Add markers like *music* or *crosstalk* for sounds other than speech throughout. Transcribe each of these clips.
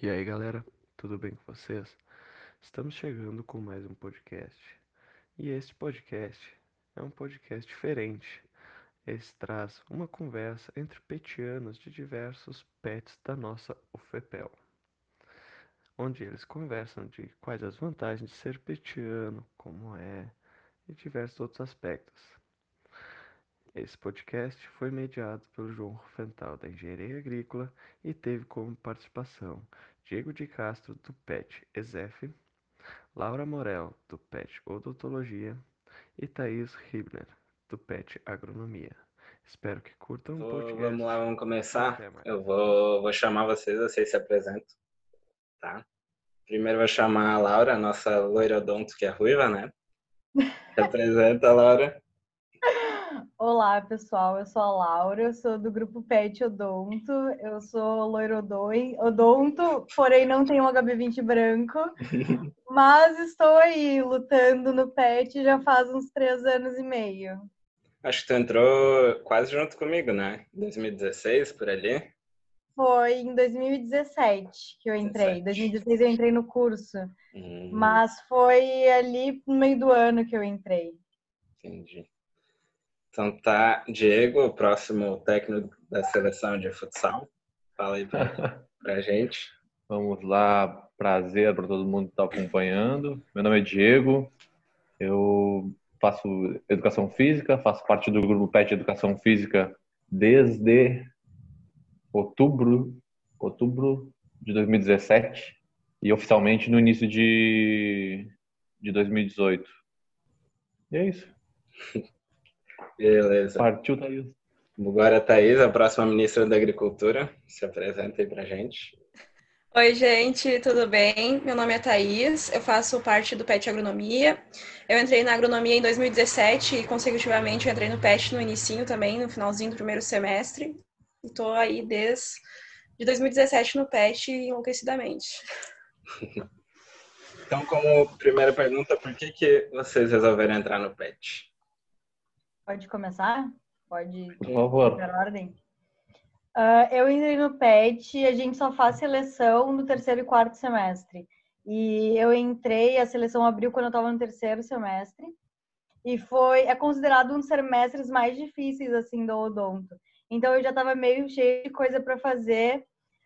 E aí, galera, tudo bem com vocês? Estamos chegando com mais um podcast. E este podcast é um podcast diferente. Esse traz uma conversa entre petianos de diversos pets da nossa UFEPEL, onde eles conversam de quais as vantagens de ser petiano, como é e diversos outros aspectos. Esse podcast foi mediado pelo João Rufental, da Engenharia Agrícola, e teve como participação Diego de Castro, do PET ESEF, Laura Morel, do PET Odontologia, e Thaís Hibner, do PET Agronomia. Espero que curtam o podcast. Vamos lá, vamos começar. Eu vou, vou chamar vocês, vocês se apresentam, tá? Primeiro vou chamar a Laura, nossa loira odonto, que é ruiva, né? *laughs* Se apresenta, Laura. Olá, pessoal. Eu sou a Laura, eu sou do grupo Pet Odonto. Eu sou loiro odonto, porém não tenho um HB20 branco. *laughs* mas estou aí lutando no Pet já faz uns três anos e meio. Acho que tu entrou quase junto comigo, né? 2016, por ali. Foi em 2017 que eu entrei. Em 2016 eu entrei no curso. Hum. Mas foi ali no meio do ano que eu entrei. Entendi. Então tá, Diego, o próximo técnico da seleção de futsal. Fala aí pra, *laughs* pra gente. Vamos lá, prazer para todo mundo que está acompanhando. Meu nome é Diego, eu faço educação física, faço parte do grupo PET Educação Física desde outubro, outubro de 2017 e oficialmente no início de, de 2018. E é isso. *laughs* Beleza. Partiu, Thaís. Agora, Thaís, a próxima ministra da Agricultura. Se apresenta aí pra gente. Oi, gente, tudo bem? Meu nome é Thaís, eu faço parte do PET Agronomia. Eu entrei na agronomia em 2017 e, consecutivamente, entrei no PET no início também, no finalzinho do primeiro semestre. Estou aí desde de 2017 no PET enlouquecidamente. *laughs* Então, como primeira pergunta, por que, que vocês resolveram entrar no PET? Pode começar? Pode. Por favor. ordem. Uh, eu entrei no PET, a gente só faz seleção no terceiro e quarto semestre. E eu entrei, a seleção abriu quando eu estava no terceiro semestre. E foi, é considerado um dos semestres mais difíceis, assim, do odonto. Então eu já estava meio cheio de coisa para fazer.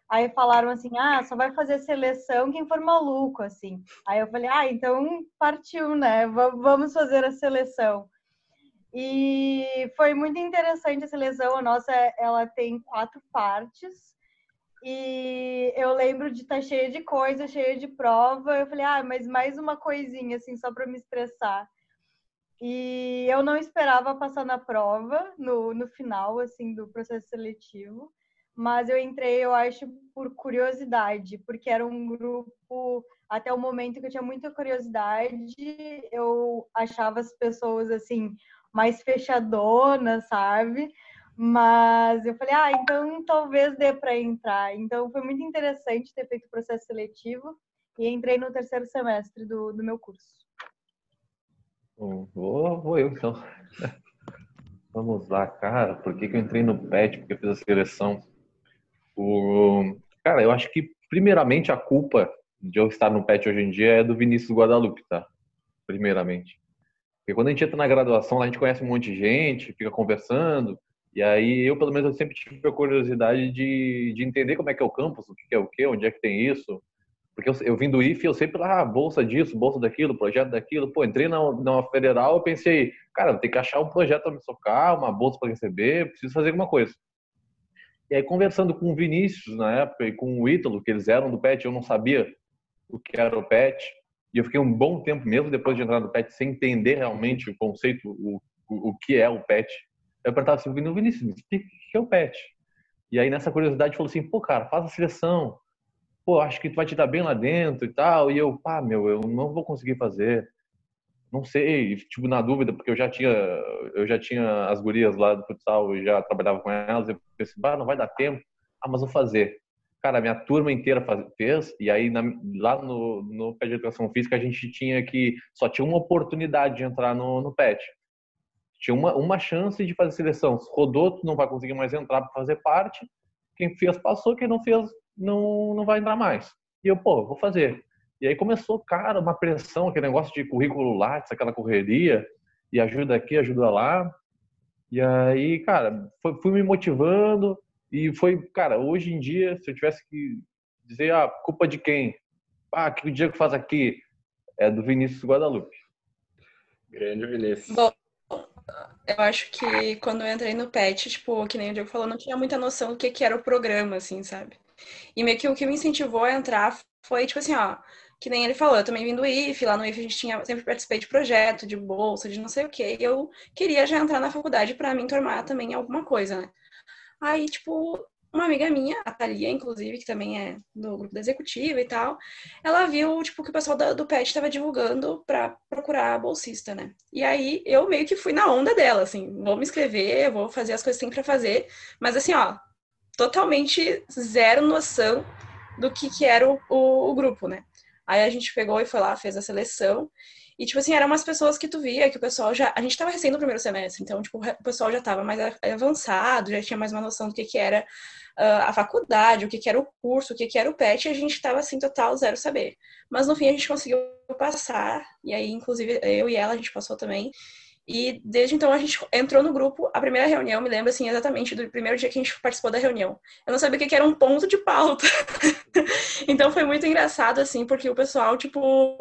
Aí falaram assim: ah, só vai fazer seleção quem for maluco, assim. Aí eu falei: ah, então partiu, né? Vamos fazer a seleção. E foi muito interessante essa lesão. A nossa, ela tem quatro partes. E eu lembro de estar tá cheia de coisa, cheia de prova. Eu falei, ah, mas mais uma coisinha, assim, só para me estressar. E eu não esperava passar na prova, no, no final, assim, do processo seletivo. Mas eu entrei, eu acho, por curiosidade, porque era um grupo, até o momento que eu tinha muita curiosidade, eu achava as pessoas, assim, mais fechadona, sabe? Mas eu falei, ah, então talvez dê para entrar. Então foi muito interessante ter feito o processo seletivo e entrei no terceiro semestre do, do meu curso. Vou, vou eu então. *laughs* Vamos lá, cara. Por que, que eu entrei no PET? Porque eu fiz a seleção. O... Cara, eu acho que, primeiramente, a culpa de eu estar no PET hoje em dia é do Vinícius Guadalupe, tá? Primeiramente. Porque quando a gente entra na graduação, a gente conhece um monte de gente, fica conversando, e aí eu, pelo menos, eu sempre tive a curiosidade de, de entender como é que é o campus, o que é o que, onde é que tem isso. Porque eu, eu vim do IFE, eu sempre, ah, bolsa disso, bolsa daquilo, projeto daquilo. Pô, entrei na, na federal, eu pensei, cara, tem que achar um projeto para me socar, uma bolsa para receber, preciso fazer alguma coisa. E aí, conversando com o Vinícius na época e com o Ítalo, que eles eram do PET, eu não sabia o que era o PET. E eu fiquei um bom tempo, mesmo depois de entrar no PET, sem entender realmente o conceito, o, o, o que é o PET. Eu perguntava assim, Vinícius, me explica o que é o PET. E aí, nessa curiosidade, falou assim, pô, cara, faz a seleção. Pô, acho que tu vai te dar bem lá dentro e tal. E eu, pá, meu, eu não vou conseguir fazer. Não sei, tipo, na dúvida, porque eu já tinha, eu já tinha as gurias lá do futsal, eu já trabalhava com elas. Eu pensei, bah, não vai dar tempo. Ah, mas vou fazer. Cara, minha turma inteira faz, fez, e aí na, lá no, no PET de Educação Física a gente tinha que, só tinha uma oportunidade de entrar no, no PET. Tinha uma, uma chance de fazer seleção. Se rodou, tu não vai conseguir mais entrar para fazer parte. Quem fez, passou. Quem não fez, não, não vai entrar mais. E eu, pô, vou fazer. E aí começou, cara, uma pressão, aquele negócio de currículo Lattes, aquela correria, e ajuda aqui, ajuda lá. E aí, cara, foi, fui me motivando e foi, cara, hoje em dia, se eu tivesse que dizer, ah, culpa de quem? Ah, que o Diego faz aqui? É do Vinícius Guadalupe. Grande Vinícius. Bom, eu acho que quando eu entrei no PET, tipo, que nem o Diego falou, não tinha muita noção do que, que era o programa, assim, sabe? E meio que o que me incentivou a entrar foi, tipo assim, ó, que nem ele falou, eu também vim do IF, lá no IF a gente tinha, sempre participei de projeto, de bolsa, de não sei o quê, e eu queria já entrar na faculdade para me tornar também alguma coisa, né? Aí, tipo, uma amiga minha, a Thalia, inclusive, que também é do grupo da executiva e tal, ela viu, tipo, que o pessoal do PET estava divulgando para procurar bolsista, né? E aí eu meio que fui na onda dela, assim, vou me inscrever, vou fazer as coisas que tem para fazer, mas assim, ó, totalmente zero noção do que que era o, o, o grupo, né? Aí a gente pegou e foi lá, fez a seleção, e, tipo assim, eram umas pessoas que tu via que o pessoal já. A gente tava recém no primeiro semestre, então, tipo, o pessoal já tava mais avançado, já tinha mais uma noção do que, que era uh, a faculdade, o que, que era o curso, o que, que era o PET, e a gente tava, assim, total zero saber. Mas no fim a gente conseguiu passar, e aí, inclusive, eu e ela, a gente passou também. E desde então a gente entrou no grupo. A primeira reunião, me lembro assim exatamente do primeiro dia que a gente participou da reunião. Eu não sabia o que era um ponto de pauta. *laughs* então foi muito engraçado assim, porque o pessoal tipo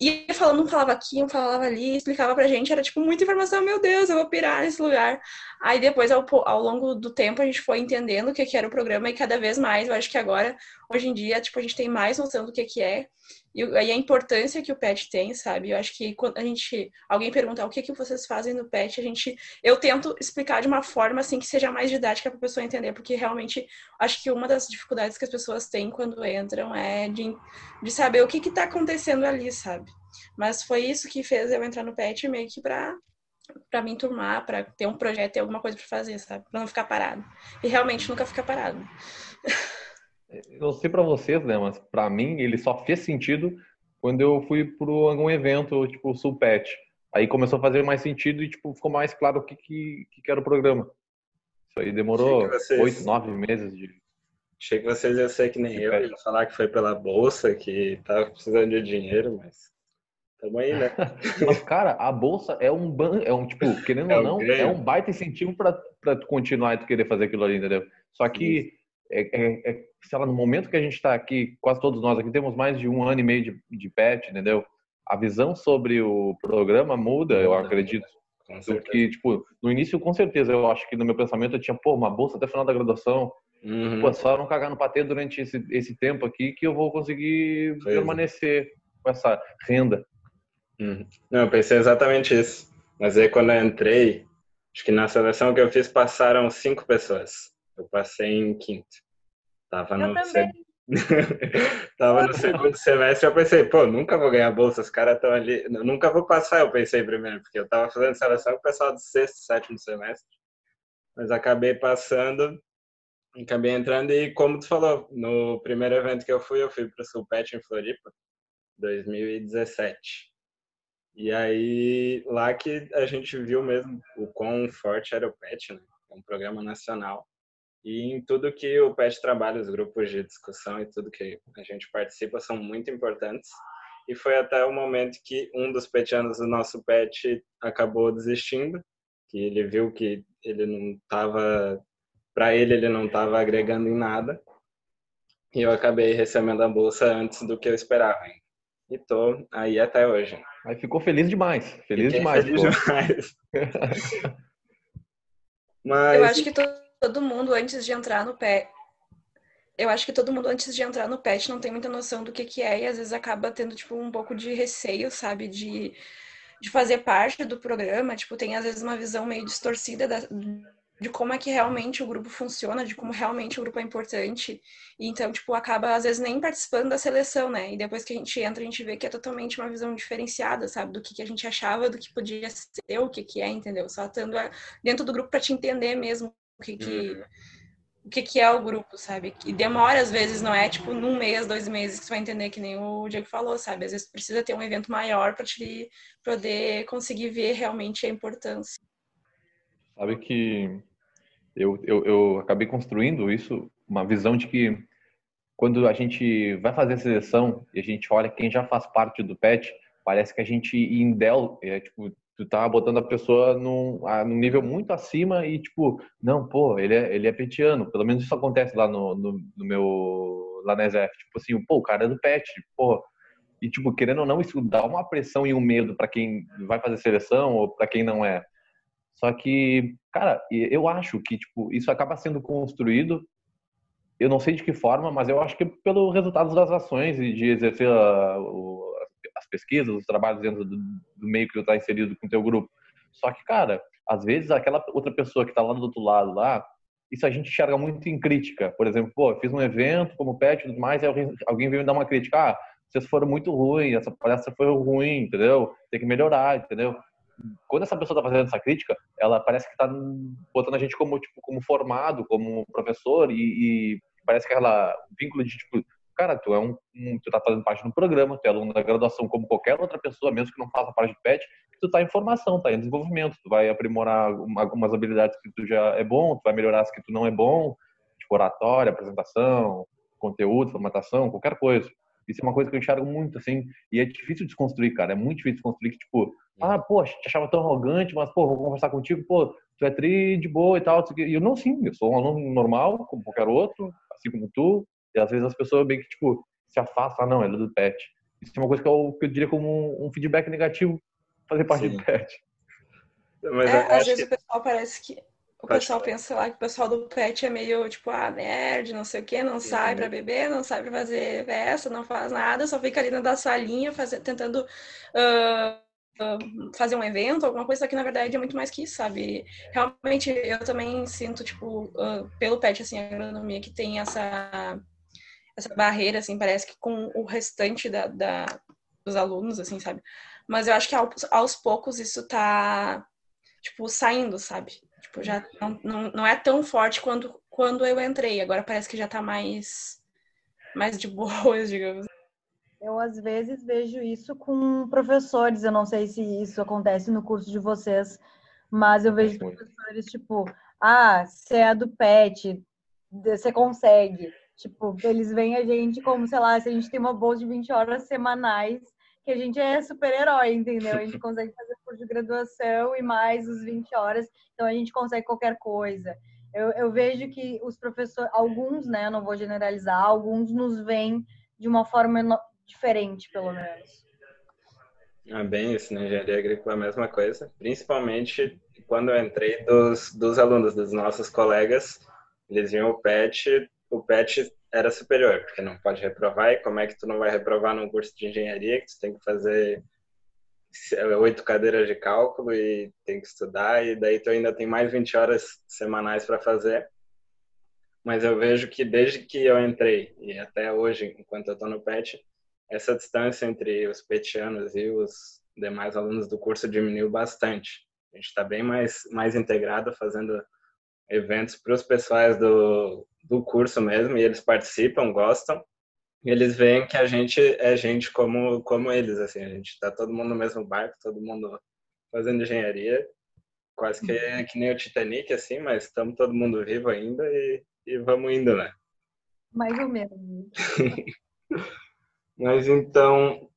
ia falando, um falava aqui, um falava ali, explicava pra gente, era tipo muita informação, meu Deus, eu vou pirar nesse lugar. Aí depois, ao, ao longo do tempo, a gente foi entendendo o que, que era o programa e cada vez mais, eu acho que agora, hoje em dia, tipo, a gente tem mais noção do que, que é e, e a importância que o PET tem, sabe? Eu acho que quando a gente, alguém perguntar o que, que vocês fazem no PET, a gente, eu tento explicar de uma forma, assim, que seja mais didática pra pessoa entender, porque realmente, acho que uma das dificuldades que as pessoas têm quando entram é de, de saber o que que tá acontecendo ali, sabe? Mas foi isso que fez eu entrar no PET meio que pra para me enturmar, para ter um projeto, ter alguma coisa para fazer, sabe? Para não ficar parado. E realmente nunca ficar parado. *laughs* Eu sei para vocês, né, mas para mim ele só fez sentido quando eu fui para algum evento, tipo o Sulpet. Aí começou a fazer mais sentido e tipo ficou mais claro o que que, que era o programa. Isso aí demorou oito, nove meses de. Achei que vocês iam ser que nem eu, ia falar que foi pela bolsa, que tava precisando de dinheiro, mas Tamo aí, né? *laughs* Mas, cara, a bolsa é um ban... é um tipo, querendo é ou não, é um baita incentivo para tu continuar e tu querer fazer aquilo ali, entendeu? Só que é, é, é, sei lá, no momento que a gente está aqui, quase todos nós aqui temos mais de um ano e meio de, de pet, entendeu? A visão sobre o programa muda, eu acredito. Do que, tipo, no início, com certeza, eu acho que no meu pensamento eu tinha, pô, uma bolsa até o final da graduação. Uhum. Pô, só não cagar no patê durante esse, esse tempo aqui que eu vou conseguir permanecer com essa renda. Uhum. Não, eu pensei exatamente isso. Mas aí quando eu entrei, acho que na seleção que eu fiz passaram cinco pessoas. Eu passei em quinto. Tava eu no se... *laughs* Tava no segundo semestre, eu pensei, pô, nunca vou ganhar bolsa, os caras estão ali. nunca vou passar, eu pensei primeiro, porque eu tava fazendo seleção com o pessoal do sexto, sétimo semestre. Mas acabei passando, acabei entrando e como tu falou, no primeiro evento que eu fui, eu fui pro Sulpet em Floripa, 2017. E aí, lá que a gente viu mesmo o quão forte era o PET, né? É um programa nacional. E em tudo que o PET trabalha, os grupos de discussão e tudo que a gente participa são muito importantes. E foi até o momento que um dos petianos do nosso PET acabou desistindo, que ele viu que ele não estava, para ele, ele não estava agregando em nada. E eu acabei recebendo a bolsa antes do que eu esperava. E tô aí até hoje. Aí ficou feliz demais. Feliz Fiquei demais. Feliz demais. *laughs* Mas... Eu acho que todo mundo antes de entrar no pé. Eu acho que todo mundo antes de entrar no pet não tem muita noção do que, que é e às vezes acaba tendo tipo um pouco de receio, sabe, de, de fazer parte do programa, tipo, tem às vezes uma visão meio distorcida da, de como é que realmente o grupo funciona, de como realmente o grupo é importante. E então, tipo, acaba às vezes nem participando da seleção, né? E depois que a gente entra, a gente vê que é totalmente uma visão diferenciada, sabe? Do que, que a gente achava, do que podia ser, o que, que é, entendeu? Só estando dentro do grupo para te entender mesmo o que, que, uhum. o que, que é o grupo, sabe? E demora, às vezes, não é tipo num mês, dois meses que você vai entender, que nem o Diego falou, sabe? Às vezes precisa ter um evento maior para te poder conseguir ver realmente a importância. Sabe que eu, eu, eu acabei construindo isso, uma visão de que quando a gente vai fazer a seleção e a gente olha quem já faz parte do PET, parece que a gente em Dell, é, tipo, tu tá botando a pessoa num, num nível muito acima e tipo, não, pô, ele é, ele é petiano. Pelo menos isso acontece lá no, no, no meu, lá na ESF. Tipo assim, pô, o cara é do PET, pô. E tipo, querendo ou não, isso dá uma pressão e um medo para quem vai fazer seleção ou para quem não é. Só que, cara, eu acho que tipo, isso acaba sendo construído eu não sei de que forma, mas eu acho que pelo resultado das ações e de exercer a, o, as pesquisas, os trabalhos dentro do, do meio que tu está inserido com o teu grupo. Só que, cara, às vezes aquela outra pessoa que está lá do outro lado lá, isso a gente enxerga muito em crítica. Por exemplo, pô, fiz um evento como pet e tudo mais, e alguém, alguém veio me dar uma crítica. Ah, vocês foram muito ruins, essa palestra foi ruim, entendeu? Tem que melhorar, entendeu? Quando essa pessoa está fazendo essa crítica, ela parece que está botando a gente como tipo como formado, como professor e, e parece que aquela vínculo de tipo cara, tu é um, um, tu tá fazendo parte do programa, tu é aluno da graduação como qualquer outra pessoa, mesmo que não faça parte de PET, tu tá em formação, tá em desenvolvimento, tu vai aprimorar algumas habilidades que tu já é bom, tu vai melhorar as que tu não é bom, tipo oratória, apresentação, conteúdo, formatação, qualquer coisa. Isso é uma coisa que eu enxergo muito, assim, e é difícil de desconstruir, cara, é muito difícil de desconstruir que, tipo, ah, poxa, te achava tão arrogante, mas, pô, vou conversar contigo, pô, tu é tri de boa e tal, e eu não, sim, eu sou um aluno normal, como qualquer outro, assim como tu, e às vezes as pessoas bem que, tipo, se afastam, ah, não, é do pet. Isso é uma coisa que eu, que eu diria como um, feedback negativo fazer parte Sim. do pet. Mas é, às vezes que... o pessoal parece que. O Pode pessoal falar. pensa lá que o pessoal do pet é meio tipo, ah, nerd, não sei o quê, não Sim, sai para beber, não sai para fazer festa, não faz nada, só fica ali na salinha faz... tentando uh, uh, fazer um evento, alguma coisa que na verdade é muito mais que isso, sabe? Realmente eu também sinto, tipo, uh, pelo pet, assim, a agronomia que tem essa essa barreira, assim, parece que com o restante da, da dos alunos, assim, sabe? Mas eu acho que aos, aos poucos isso tá, tipo, saindo, sabe? Tipo, já não, não, não é tão forte quanto quando eu entrei. Agora parece que já tá mais, mais de boas, *laughs* digamos. Eu, às vezes, vejo isso com professores. Eu não sei se isso acontece no curso de vocês, mas eu vejo professores, tipo, ah, você é do PET, você consegue. Tipo, eles veem a gente como, sei lá, se a gente tem uma bolsa de 20 horas semanais, que a gente é super-herói, entendeu? A gente *laughs* consegue fazer de graduação e mais os 20 horas, então a gente consegue qualquer coisa. Eu, eu vejo que os professores, alguns, né, não vou generalizar, alguns nos veem de uma forma diferente, pelo menos. Ah, bem, isso na engenharia agrícola é a mesma coisa. Principalmente quando eu entrei dos, dos alunos, dos nossos colegas, eles viam o PET o PET era superior, porque não pode reprovar, e como é que tu não vai reprovar num curso de engenharia, que tu tem que fazer oito cadeiras de cálculo e tem que estudar, e daí tu ainda tem mais 20 horas semanais para fazer. Mas eu vejo que desde que eu entrei, e até hoje, enquanto eu estou no PET, essa distância entre os petianos e os demais alunos do curso diminuiu bastante. A gente está bem mais, mais integrado, fazendo eventos para os pessoais do, do curso mesmo, e eles participam, gostam, eles veem que a gente é gente como, como eles, assim, a gente está todo mundo no mesmo barco, todo mundo fazendo engenharia, quase que, que nem o Titanic, assim, mas estamos todo mundo vivo ainda e, e vamos indo, né? Mais ou menos. *laughs* mas então,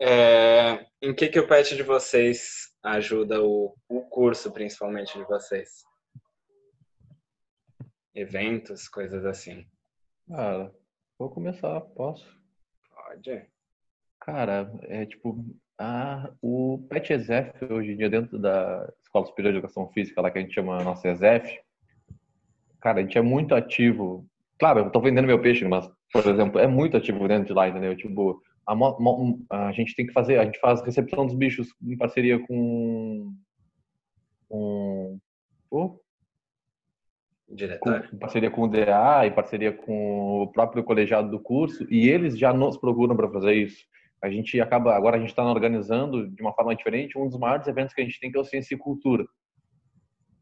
é, em que, que o pet de vocês ajuda o, o curso, principalmente, de vocês? eventos, coisas assim? Cara, vou começar, posso? Pode. Cara, é tipo, a, o PET ESEF hoje em dia dentro da Escola Superior de Educação Física, lá que a gente chama a nossa ESEF, cara, a gente é muito ativo. Claro, eu tô vendendo meu peixe, mas, por exemplo, é muito ativo dentro de lá, entendeu? Tipo, a, a gente tem que fazer, a gente faz recepção dos bichos em parceria com, com oh, Diretório. Com, em parceria com o DA, em parceria com o próprio colegiado do curso, e eles já nos procuram para fazer isso. A gente acaba, agora a gente está organizando de uma forma diferente um dos maiores eventos que a gente tem, que é o Ciência e Cultura.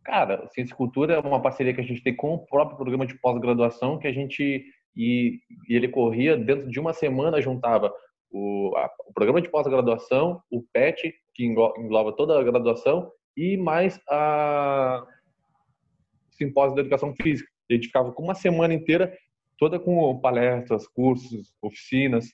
Cara, Ciência e Cultura é uma parceria que a gente tem com o próprio programa de pós-graduação, que a gente, e, e, ele corria dentro de uma semana, juntava o, a, o programa de pós-graduação, o PET, que engloba toda a graduação, e mais a, simpósio da educação física. A gente ficava com uma semana inteira toda com palestras, cursos, oficinas,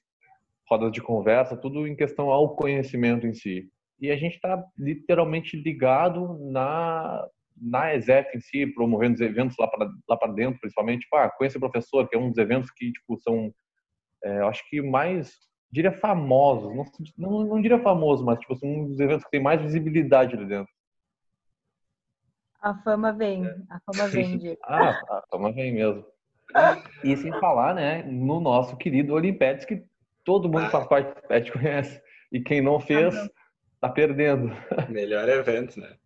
rodas de conversa, tudo em questão ao conhecimento em si. E a gente está literalmente ligado na na ESEF em si, promovendo os eventos lá para lá para dentro, principalmente, tipo, ah, o professor, que é um dos eventos que tipo são, é, acho que mais diria famosos, não, não, não diria famoso, mas tipo um dos eventos que tem mais visibilidade ali dentro. A fama vem, a fama vem, Diego. *laughs* ah, a fama vem mesmo. E sem falar, né, no nosso querido Olimpedes, que todo mundo que faz parte do PET conhece. E quem não fez, tá perdendo. Melhor evento, né?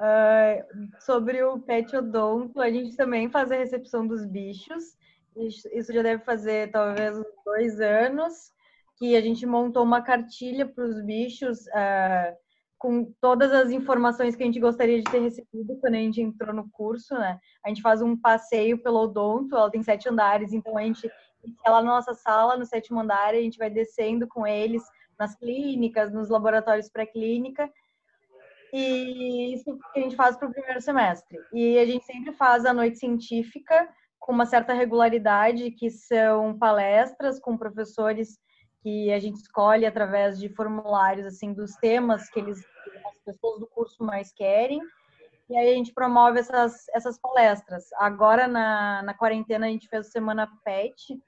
Uh, sobre o Pet Odonto, a gente também faz a recepção dos bichos. Isso já deve fazer talvez dois anos, que a gente montou uma cartilha para os bichos uh, com todas as informações que a gente gostaria de ter recebido quando a gente entrou no curso, né? A gente faz um passeio pelo odonto, ela tem sete andares, então a gente é lá na nossa sala, no sétimo andar, a gente vai descendo com eles nas clínicas, nos laboratórios pré-clínica, e isso que a gente faz para o primeiro semestre. E a gente sempre faz a noite científica com uma certa regularidade, que são palestras com professores que a gente escolhe através de formulários assim dos temas que eles as pessoas do curso mais querem e aí a gente promove essas, essas palestras. Agora na, na quarentena a gente fez a semana PET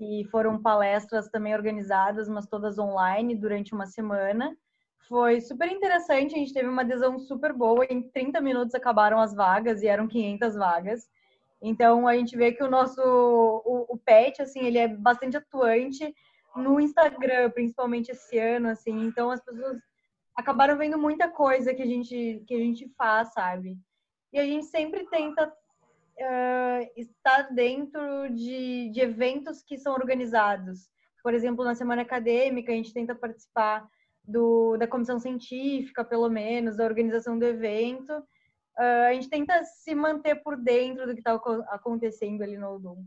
e foram palestras também organizadas, mas todas online durante uma semana. Foi super interessante, a gente teve uma adesão super boa. Em 30 minutos acabaram as vagas e eram 500 vagas. Então a gente vê que o nosso o, o PET assim, ele é bastante atuante no Instagram, principalmente esse ano, assim. Então as pessoas acabaram vendo muita coisa que a gente que a gente faz, sabe? E a gente sempre tenta uh, estar dentro de, de eventos que são organizados. Por exemplo, na semana acadêmica, a gente tenta participar do, da comissão científica, pelo menos, da organização do evento. Uh, a gente tenta se manter por dentro do que está acontecendo ali no Odum.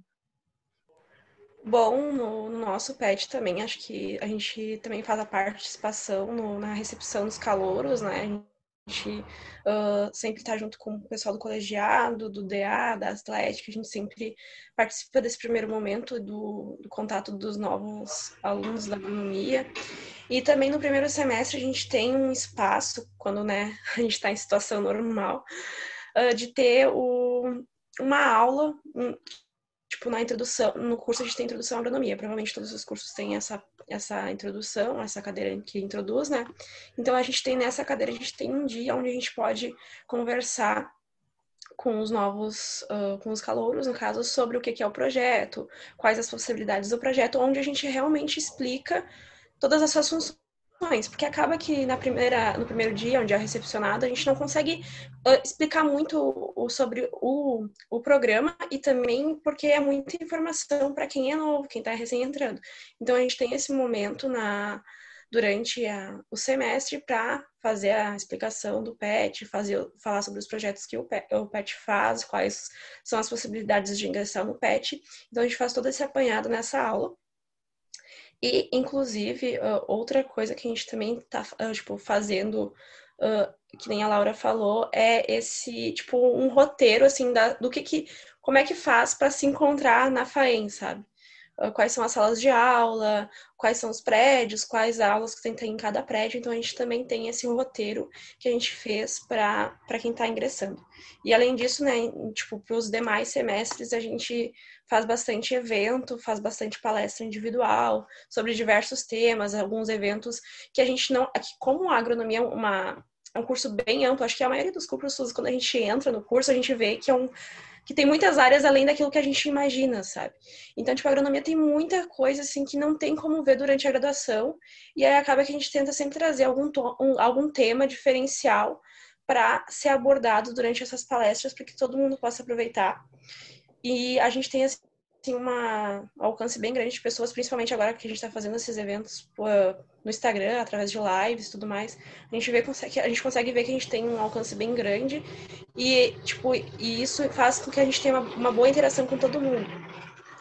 Bom, no, no, nosso PET também, acho que a gente também faz a participação no, na recepção dos calouros, né? A gente uh, sempre está junto com o pessoal do colegiado, do DA, da Atlética, a gente sempre participa desse primeiro momento do, do contato dos novos alunos da agronomia. E também no primeiro semestre a gente tem um espaço, quando né, *laughs* a gente está em situação normal, uh, de ter o, uma aula tipo, na introdução, no curso a gente tem introdução à agronomia. Provavelmente todos os cursos têm essa, essa introdução, essa cadeira que introduz, né? Então a gente tem nessa cadeira, a gente tem um dia onde a gente pode conversar com os novos, uh, com os calouros, no caso, sobre o que é o projeto, quais as possibilidades do projeto, onde a gente realmente explica todas as suas funções porque acaba que na primeira, no primeiro dia, onde é recepcionado, a gente não consegue uh, explicar muito sobre o, o programa e também porque é muita informação para quem é novo, quem está recém entrando. Então a gente tem esse momento na durante a, o semestre para fazer a explicação do PET, fazer, falar sobre os projetos que o PET, o PET faz, quais são as possibilidades de ingressar no PET. Então a gente faz todo esse apanhado nessa aula. E, inclusive, uh, outra coisa que a gente também está uh, tipo, fazendo, uh, que nem a Laura falou, é esse, tipo, um roteiro, assim, da, do que que, como é que faz para se encontrar na FAEM, sabe? Quais são as salas de aula, quais são os prédios, quais aulas que tem em cada prédio. Então, a gente também tem esse roteiro que a gente fez para quem está ingressando. E, além disso, né, tipo, para os demais semestres, a gente faz bastante evento, faz bastante palestra individual sobre diversos temas, alguns eventos que a gente não. Aqui, como a agronomia é uma, é um curso bem amplo, acho que a maioria dos cursos, quando a gente entra no curso, a gente vê que é um que tem muitas áreas além daquilo que a gente imagina, sabe? Então, tipo, a agronomia tem muita coisa, assim, que não tem como ver durante a graduação, e aí acaba que a gente tenta sempre trazer algum, um, algum tema diferencial para ser abordado durante essas palestras, para que todo mundo possa aproveitar. E a gente tem assim, uma, um alcance bem grande de pessoas, principalmente agora que a gente está fazendo esses eventos no Instagram, através de lives e tudo mais. A gente, vê, consegue, a gente consegue ver que a gente tem um alcance bem grande e, tipo, e isso faz com que a gente tenha uma, uma boa interação com todo mundo.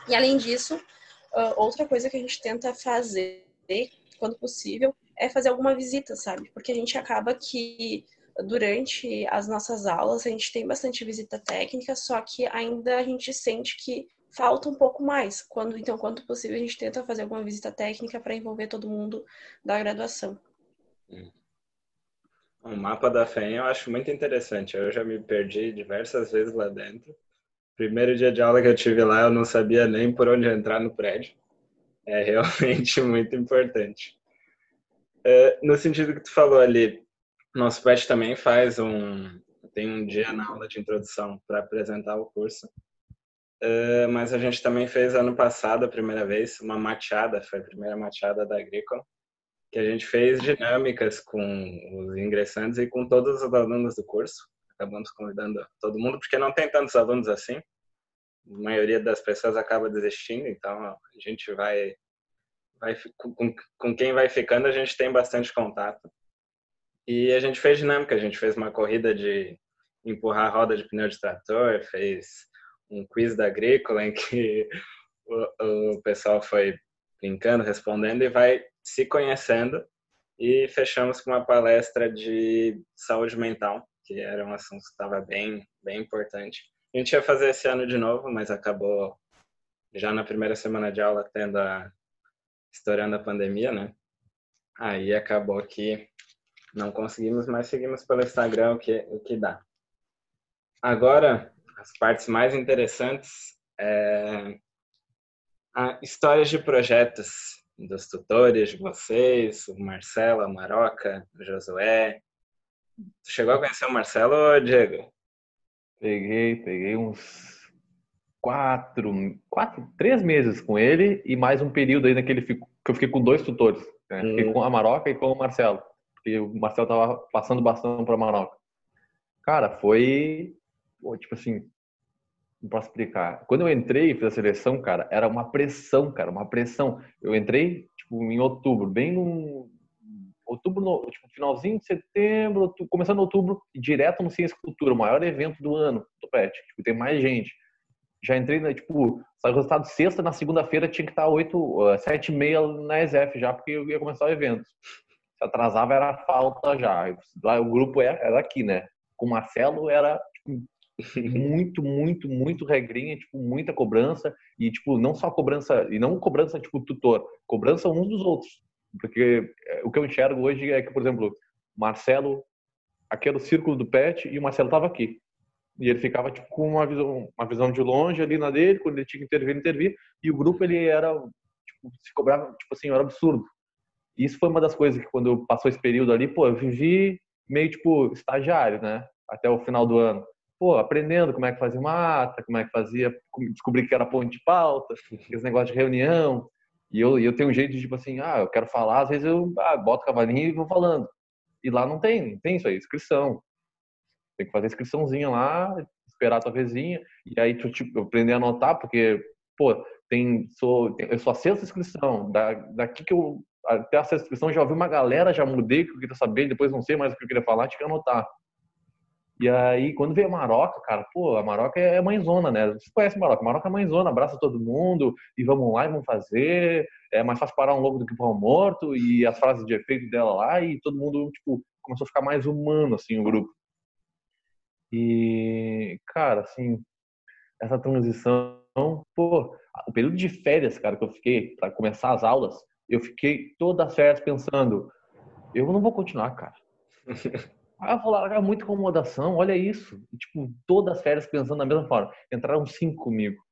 E além disso, uh, outra coisa que a gente tenta fazer, quando possível, é fazer alguma visita, sabe? Porque a gente acaba que durante as nossas aulas, a gente tem bastante visita técnica, só que ainda a gente sente que falta um pouco mais. Quando então, quanto possível, a gente tenta fazer alguma visita técnica para envolver todo mundo da graduação. O mapa da FEM eu acho muito interessante. Eu já me perdi diversas vezes lá dentro. Primeiro dia de aula que eu tive lá, eu não sabia nem por onde entrar no prédio. É *laughs* realmente muito importante. É, no sentido que tu falou ali, nosso PET também faz um tem um dia na aula de introdução para apresentar o curso. Uh, mas a gente também fez ano passado, a primeira vez, uma mateada, foi a primeira mateada da Agrícola, que a gente fez dinâmicas com os ingressantes e com todos os alunos do curso. Acabamos convidando todo mundo, porque não tem tantos alunos assim. A maioria das pessoas acaba desistindo, então a gente vai, vai com, com quem vai ficando, a gente tem bastante contato. E a gente fez dinâmica, a gente fez uma corrida de empurrar a roda de pneu de trator, fez um quiz da Agrícola em que o, o pessoal foi brincando, respondendo e vai se conhecendo. E fechamos com uma palestra de saúde mental, que era um assunto que estava bem, bem importante. A gente ia fazer esse ano de novo, mas acabou já na primeira semana de aula tendo a estourando a pandemia, né? Aí acabou que não conseguimos, mas seguimos pelo Instagram o que o que dá. Agora, as partes mais interessantes é histórias de projetos dos tutores de vocês, o Marcelo, a Maroca, o Josué. Tu chegou a conhecer o Marcelo, Diego? Peguei, peguei uns quatro, quatro, três meses com ele e mais um período aí naquele que eu fiquei com dois tutores. Né? Fiquei hum. com a Maroca e com o Marcelo. Porque o Marcelo tava passando bastante para a Maroca. Cara, foi tipo assim, não posso explicar. Quando eu entrei e fiz a seleção, cara, era uma pressão, cara, uma pressão. Eu entrei, tipo, em outubro, bem no outubro, no, tipo, finalzinho de setembro, outubro, começando outubro, direto no Ciência e Cultura, o maior evento do ano do PET. Tipo, tem mais gente. Já entrei, né, tipo, saiu o resultado sexta, na segunda-feira tinha que estar oito, sete e meia na ESF já, porque eu ia começar o evento. Se atrasava era falta já. O grupo era aqui, né? Com o Marcelo era tipo, muito, muito, muito regrinha, tipo, muita cobrança e tipo, não só cobrança, e não cobrança tipo tutor, cobrança uns dos outros. Porque é, o que eu enxergo hoje é que, por exemplo, Marcelo, aquele círculo do pet e o Marcelo estava aqui. E ele ficava tipo com uma visão, uma visão de longe ali na dele, quando ele tinha que intervir, intervir, e o grupo ele era tipo, se cobrava, tipo assim, era absurdo. E isso foi uma das coisas que quando passou esse período ali, pô, eu vivi meio tipo estagiário, né? Até o final do ano pô, aprendendo como é que fazia uma ata, como é que fazia, descobri que era ponto de pauta, *laughs* esse negócio de reunião. E eu, eu tenho um jeito de, tipo assim, ah, eu quero falar, às vezes eu ah, boto o cavalinho e vou falando. E lá não tem, não tem isso aí, inscrição. Tem que fazer inscriçãozinha lá, esperar a tua vezinha, e aí tu, tipo, aprender a anotar, porque, pô, tem, sou, tem, eu sou a sexta inscrição, da, daqui que eu, até a sexta inscrição já ouvi uma galera, já mudei o que eu queria saber, depois não sei mais o que eu queria falar, tinha que anotar. E aí, quando veio a Maroca, cara, pô, a Maroca é mãezona, né? Você conhece a Maroca? A Maroca é mãezona, abraça todo mundo e vamos lá e vamos fazer. É mais fácil parar um lobo do que pão morto e as frases de efeito dela lá e todo mundo, tipo, começou a ficar mais humano, assim, o grupo. E, cara, assim, essa transição, pô, o período de férias, cara, que eu fiquei para começar as aulas, eu fiquei todas as férias pensando, eu não vou continuar, cara. *laughs* Ah, vou largar muita acomodação, olha isso. E, tipo, todas as férias pensando da mesma forma. Entraram cinco comigo.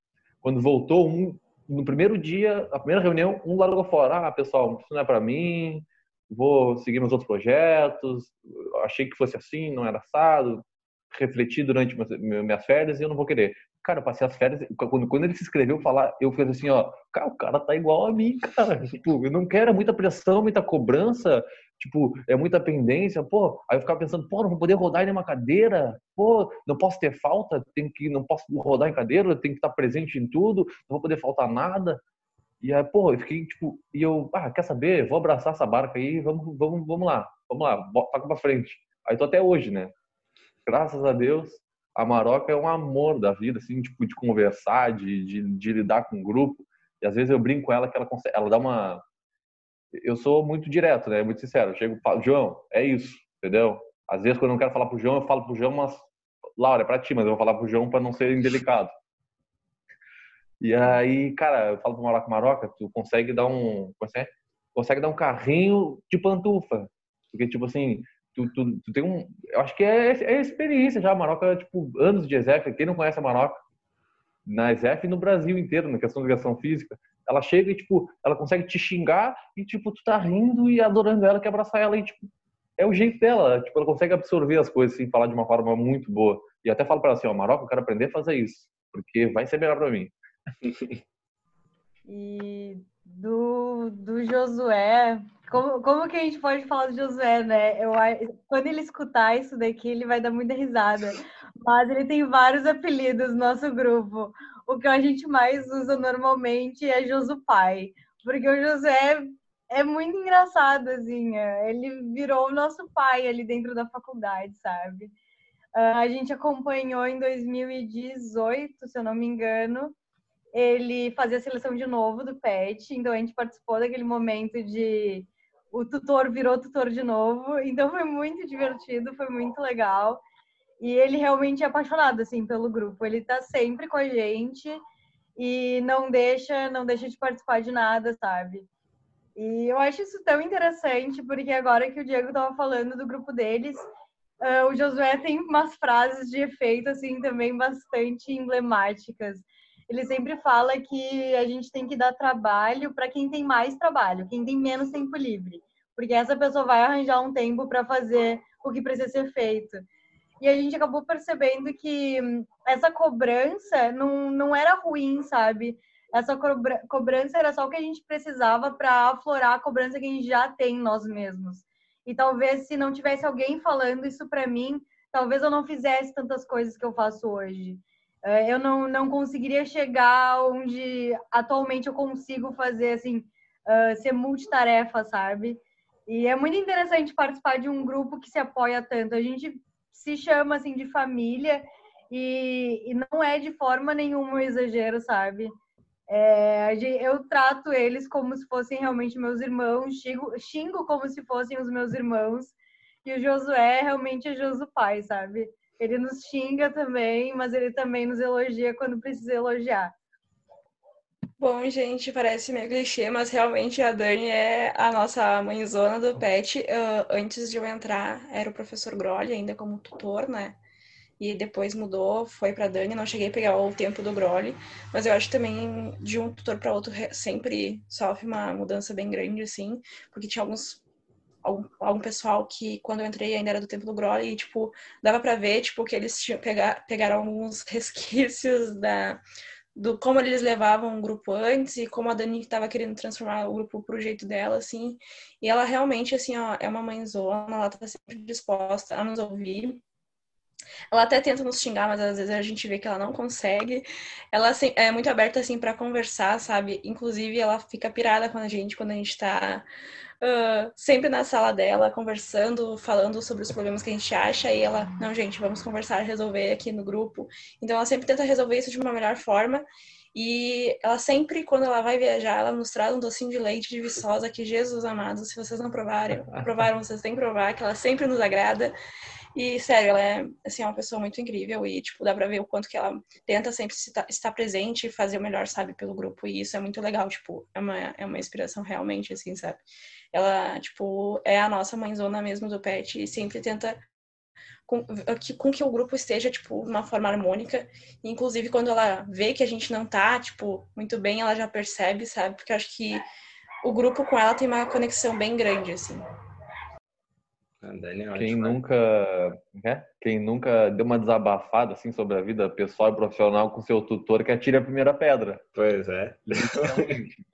Quando voltou, um, no primeiro dia, a primeira reunião, um largou fora. Ah, pessoal, isso não é para mim, vou seguir nos outros projetos, achei que fosse assim, não era assado, refleti durante minhas férias e eu não vou querer. Cara, eu passei as férias, quando, quando ele se inscreveu falar, eu fiz assim, ó, cara, o cara tá igual a mim, cara. *laughs* Tipo, eu não quero muita pressão, muita cobrança, tipo, é muita pendência, pô. Aí eu ficava pensando, pô, não vou poder rodar em nenhuma cadeira, pô, não posso ter falta, tenho que, não posso rodar em cadeira, tenho que estar presente em tudo, não vou poder faltar nada. E aí, pô, eu fiquei, tipo, e eu, ah, quer saber? Vou abraçar essa barca aí, vamos, vamos, vamos lá, vamos lá, toca pra frente. Aí tô até hoje, né? Graças a Deus, a Maroca é um amor da vida, assim, tipo, de conversar, de, de, de lidar com o grupo. E às vezes eu brinco com ela que ela consegue, ela dá uma, eu sou muito direto, né? Muito sincero. Eu chego falo, João, é isso, entendeu? Às vezes, quando eu não quero falar pro João, eu falo pro João, mas, Laura, é pra ti, mas eu vou falar pro João para não ser indelicado. E aí, cara, eu falo pro Maroca Maroca, tu consegue dar um. Consegue, consegue dar um carrinho de pantufa. Porque, tipo assim, tu, tu, tu tem um. Eu acho que é, é experiência já. A Maroca, tipo, anos de ESEF. Quem não conhece a Maroca? Na ESEF e no Brasil inteiro, na questão de educação física. Ela chega e, tipo, ela consegue te xingar e, tipo, tu tá rindo e adorando ela, quer abraçar ela e, tipo, é o jeito dela. Tipo, ela consegue absorver as coisas, assim, falar de uma forma muito boa. E até falo para ela assim, ó, Maroca, eu quero aprender a fazer isso, porque vai ser melhor para mim. *laughs* e do, do Josué, como, como que a gente pode falar do Josué, né? Eu, quando ele escutar isso daqui, ele vai dar muita risada. Mas ele tem vários apelidos no nosso grupo. O que a gente mais usa normalmente é Josu Pai. Porque o Josué é muito engraçado, assim. É, ele virou o nosso pai ali dentro da faculdade, sabe? Ah, a gente acompanhou em 2018, se eu não me engano, ele fazia a seleção de novo do PET, então a gente participou daquele momento de o tutor virou tutor de novo, *laughs* então foi muito divertido, foi muito legal. E ele realmente é apaixonado assim pelo grupo, ele tá sempre com a gente e não deixa, não deixa de participar de nada, sabe? E eu acho isso tão interessante, porque agora que o Diego estava falando do grupo deles, uh, o Josué tem umas frases de efeito, assim, também bastante emblemáticas. Ele sempre fala que a gente tem que dar trabalho para quem tem mais trabalho, quem tem menos tempo livre, porque essa pessoa vai arranjar um tempo para fazer o que precisa ser feito. E a gente acabou percebendo que essa cobrança não, não era ruim, sabe? essa cobrança era só o que a gente precisava para aflorar a cobrança que a gente já tem nós mesmos. E talvez se não tivesse alguém falando isso para mim, talvez eu não fizesse tantas coisas que eu faço hoje. É, eu não, não conseguiria chegar onde atualmente eu consigo fazer, assim, uh, ser multitarefa, sabe? E é muito interessante participar de um grupo que se apoia tanto. A gente se chama, assim, de família e, e não é de forma nenhuma um exagero, sabe? É, eu trato eles como se fossem realmente meus irmãos, xingo, xingo como se fossem os meus irmãos. E o Josué realmente é Josu pai, sabe? Ele nos xinga também, mas ele também nos elogia quando precisa elogiar. Bom, gente, parece meio clichê, mas realmente a Dani é a nossa mãezona do pet. Uh, antes de eu entrar, era o professor Grolli, ainda como tutor, né? e depois mudou, foi para Dani. Não cheguei a pegar o tempo do Groli, mas eu acho também de um tutor para outro sempre sofre uma mudança bem grande, assim, porque tinha alguns algum, algum pessoal que quando eu entrei ainda era do tempo do Groli e tipo dava para ver tipo que eles tinham pegar, pegaram alguns *laughs* resquícios da do como eles levavam o grupo antes e como a Dani estava querendo transformar o grupo pro jeito dela, assim. E ela realmente, assim, ó, é uma mãezona, ela tá sempre disposta a nos ouvir. Ela até tenta nos xingar, mas às vezes a gente vê que ela não consegue. Ela assim, é muito aberta assim para conversar, sabe? Inclusive ela fica pirada com a gente quando a gente tá uh, sempre na sala dela conversando, falando sobre os problemas que a gente acha e ela, não, gente, vamos conversar, resolver aqui no grupo. Então ela sempre tenta resolver isso de uma melhor forma. E ela sempre, quando ela vai viajar, ela nos traz um docinho de leite de viçosa que Jesus amado, se vocês não provarem, provaram, vocês têm que provar, que ela sempre nos agrada. E, sério, ela é, assim, uma pessoa muito incrível e, tipo, dá pra ver o quanto que ela tenta sempre estar presente e fazer o melhor, sabe, pelo grupo. E isso é muito legal, tipo, é uma, é uma inspiração realmente, assim, sabe? Ela, tipo, é a nossa mãezona mesmo do pet e sempre tenta com que, com que o grupo esteja, tipo, de uma forma harmônica. Inclusive, quando ela vê que a gente não tá, tipo, muito bem, ela já percebe, sabe? Porque eu acho que o grupo com ela tem uma conexão bem grande, assim. É quem nunca, né? quem nunca deu uma desabafada assim sobre a vida pessoal e profissional com seu tutor que atire a primeira pedra. Pois é. *laughs*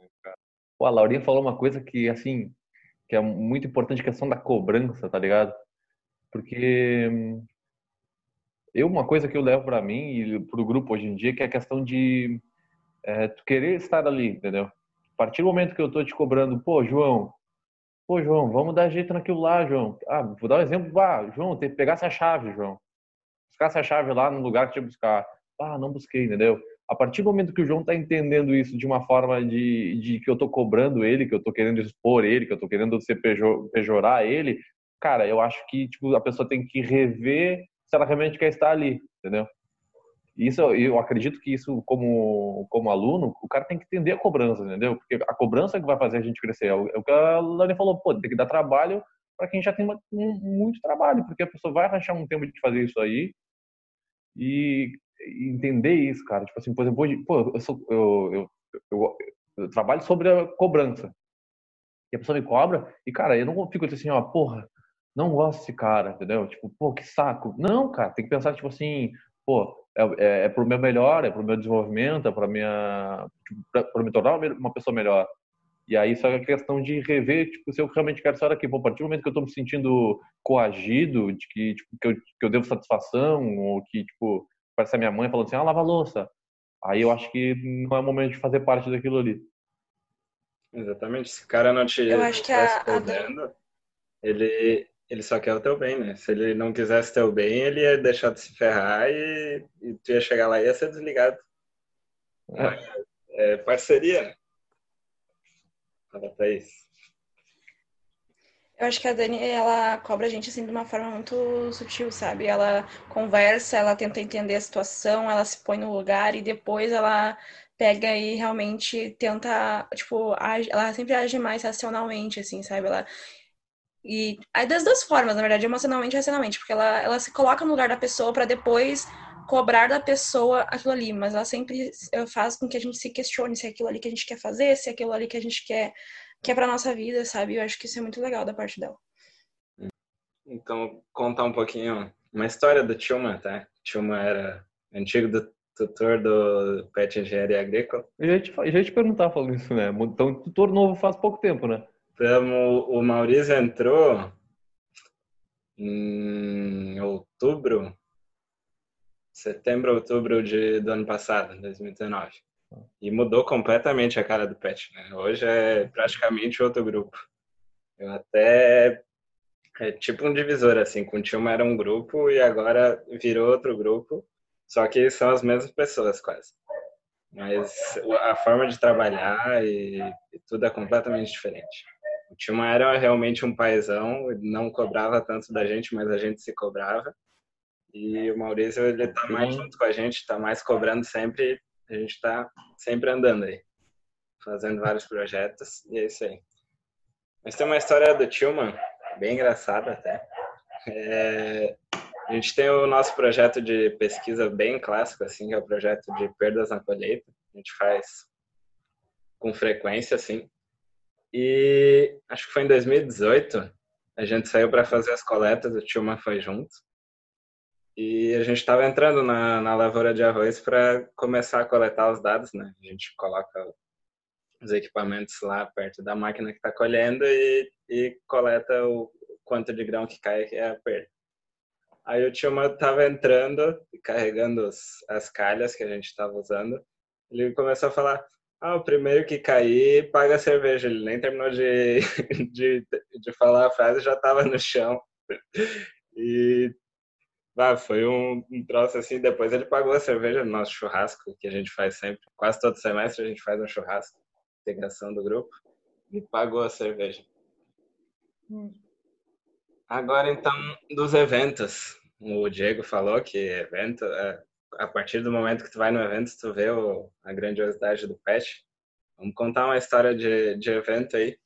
Pô, a Laurinha falou uma coisa que assim que é muito importante, a questão da cobrança, tá ligado? Porque hum, eu uma coisa que eu levo para mim e pro grupo hoje em dia que é a questão de é, tu querer estar ali, entendeu? A partir do momento que eu tô te cobrando, pô, João, Pô, João, vamos dar jeito naquilo lá, João. Ah, vou dar um exemplo. Ah, João, tem que pegar essa chave, João. Buscar essa chave lá no lugar que tinha que buscar. Ah, não busquei, entendeu? A partir do momento que o João está entendendo isso de uma forma de, de que eu estou cobrando ele, que eu estou querendo expor ele, que eu estou querendo ser pejor, pejorar ele, cara, eu acho que tipo, a pessoa tem que rever se ela realmente quer estar ali, entendeu? Isso, eu acredito que isso, como, como aluno, o cara tem que entender a cobrança, entendeu? Porque a cobrança é que vai fazer a gente crescer. É o, é o que a Lani falou, pô, tem que dar trabalho para quem já tem muito trabalho, porque a pessoa vai arranjar um tempo de fazer isso aí e, entender isso, cara. Tipo assim, por exemplo, hoje, pô, eu, sou, eu, eu, eu trabalho sobre a cobrança. E a pessoa me cobra, e cara, eu não fico assim, ó, porra, não gosto desse cara, entendeu? Tipo, pô, que saco. Não, cara, tem que pensar, tipo assim, pô, é, é, é pro meu melhor, é pro meu desenvolvimento, é pra minha, tipo, para me tornar uma pessoa melhor. E aí só é questão de rever, tipo, se eu realmente quero estar aqui. Pô, a partir do momento que eu tô me sentindo coagido, de que, tipo, que, eu, que eu devo satisfação, ou que, tipo, parece a minha mãe falando assim, ah, lava a louça. Aí eu acho que não é o momento de fazer parte daquilo ali. Exatamente. Se o cara não te eu acho que a, a... ele, ele só quer o teu bem, né? Se ele não quisesse teu bem, ele ia deixar de se ferrar e, e tu ia chegar lá e ia ser desligado. É, é parceria. Fala, Thaís. Eu acho que a Dani, ela cobra a gente, assim, de uma forma muito sutil, sabe? Ela conversa, ela tenta entender a situação, ela se põe no lugar e depois ela pega e realmente tenta, tipo, age, ela sempre age mais racionalmente, assim, sabe? Ela e aí das duas formas, na verdade, emocionalmente e racionalmente, porque ela, ela se coloca no lugar da pessoa para depois cobrar da pessoa aquilo ali, mas ela sempre faz com que a gente se questione se é aquilo ali que a gente quer fazer, se é aquilo ali que a gente quer que é para nossa vida, sabe? Eu acho que isso é muito legal da parte dela. Então, contar um pouquinho uma história do Tilma, tá? Tilma era antigo do tutor do PET Engenharia Agrícola. Eu já te, já te perguntar falando isso, né? Então, tutor novo faz pouco tempo, né? Então, o Maurício entrou em outubro, setembro, outubro de, do ano passado, 2019. E mudou completamente a cara do Pet, né? Hoje é praticamente outro grupo. Eu até é tipo um divisor assim, com o Tilma era um grupo e agora virou outro grupo, só que são as mesmas pessoas quase. Mas a forma de trabalhar e, e tudo é completamente diferente. O Tilma era realmente um paizão, não cobrava tanto da gente, mas a gente se cobrava. E o Maurício, ele tá mais junto com a gente, tá mais cobrando sempre. A gente tá sempre andando aí, fazendo vários projetos, e é isso aí. Mas tem uma história do Tilman, bem engraçada até. É, a gente tem o nosso projeto de pesquisa bem clássico, assim, que é o projeto de perdas na colheita. A gente faz com frequência, assim. E acho que foi em 2018, a gente saiu para fazer as coletas, o Tilma foi junto. E a gente estava entrando na, na lavoura de arroz para começar a coletar os dados, né? A gente coloca os equipamentos lá perto da máquina que está colhendo e, e coleta o quanto de grão que cai, que é a perda. Aí o Tilma estava entrando, carregando os, as calhas que a gente estava usando. Ele começou a falar: ah, o primeiro que cair paga a cerveja. Ele nem terminou de, *laughs* de, de falar a frase já estava no chão. E ah, foi um, um troço assim. Depois ele pagou a cerveja no nosso churrasco, que a gente faz sempre. Quase todo semestre a gente faz um churrasco, integração do grupo. E pagou a cerveja. Hum. Agora, então, dos eventos. O Diego falou que evento é a partir do momento que tu vai no evento, tu vê o, a grandiosidade do pet. Vamos contar uma história de, de evento aí.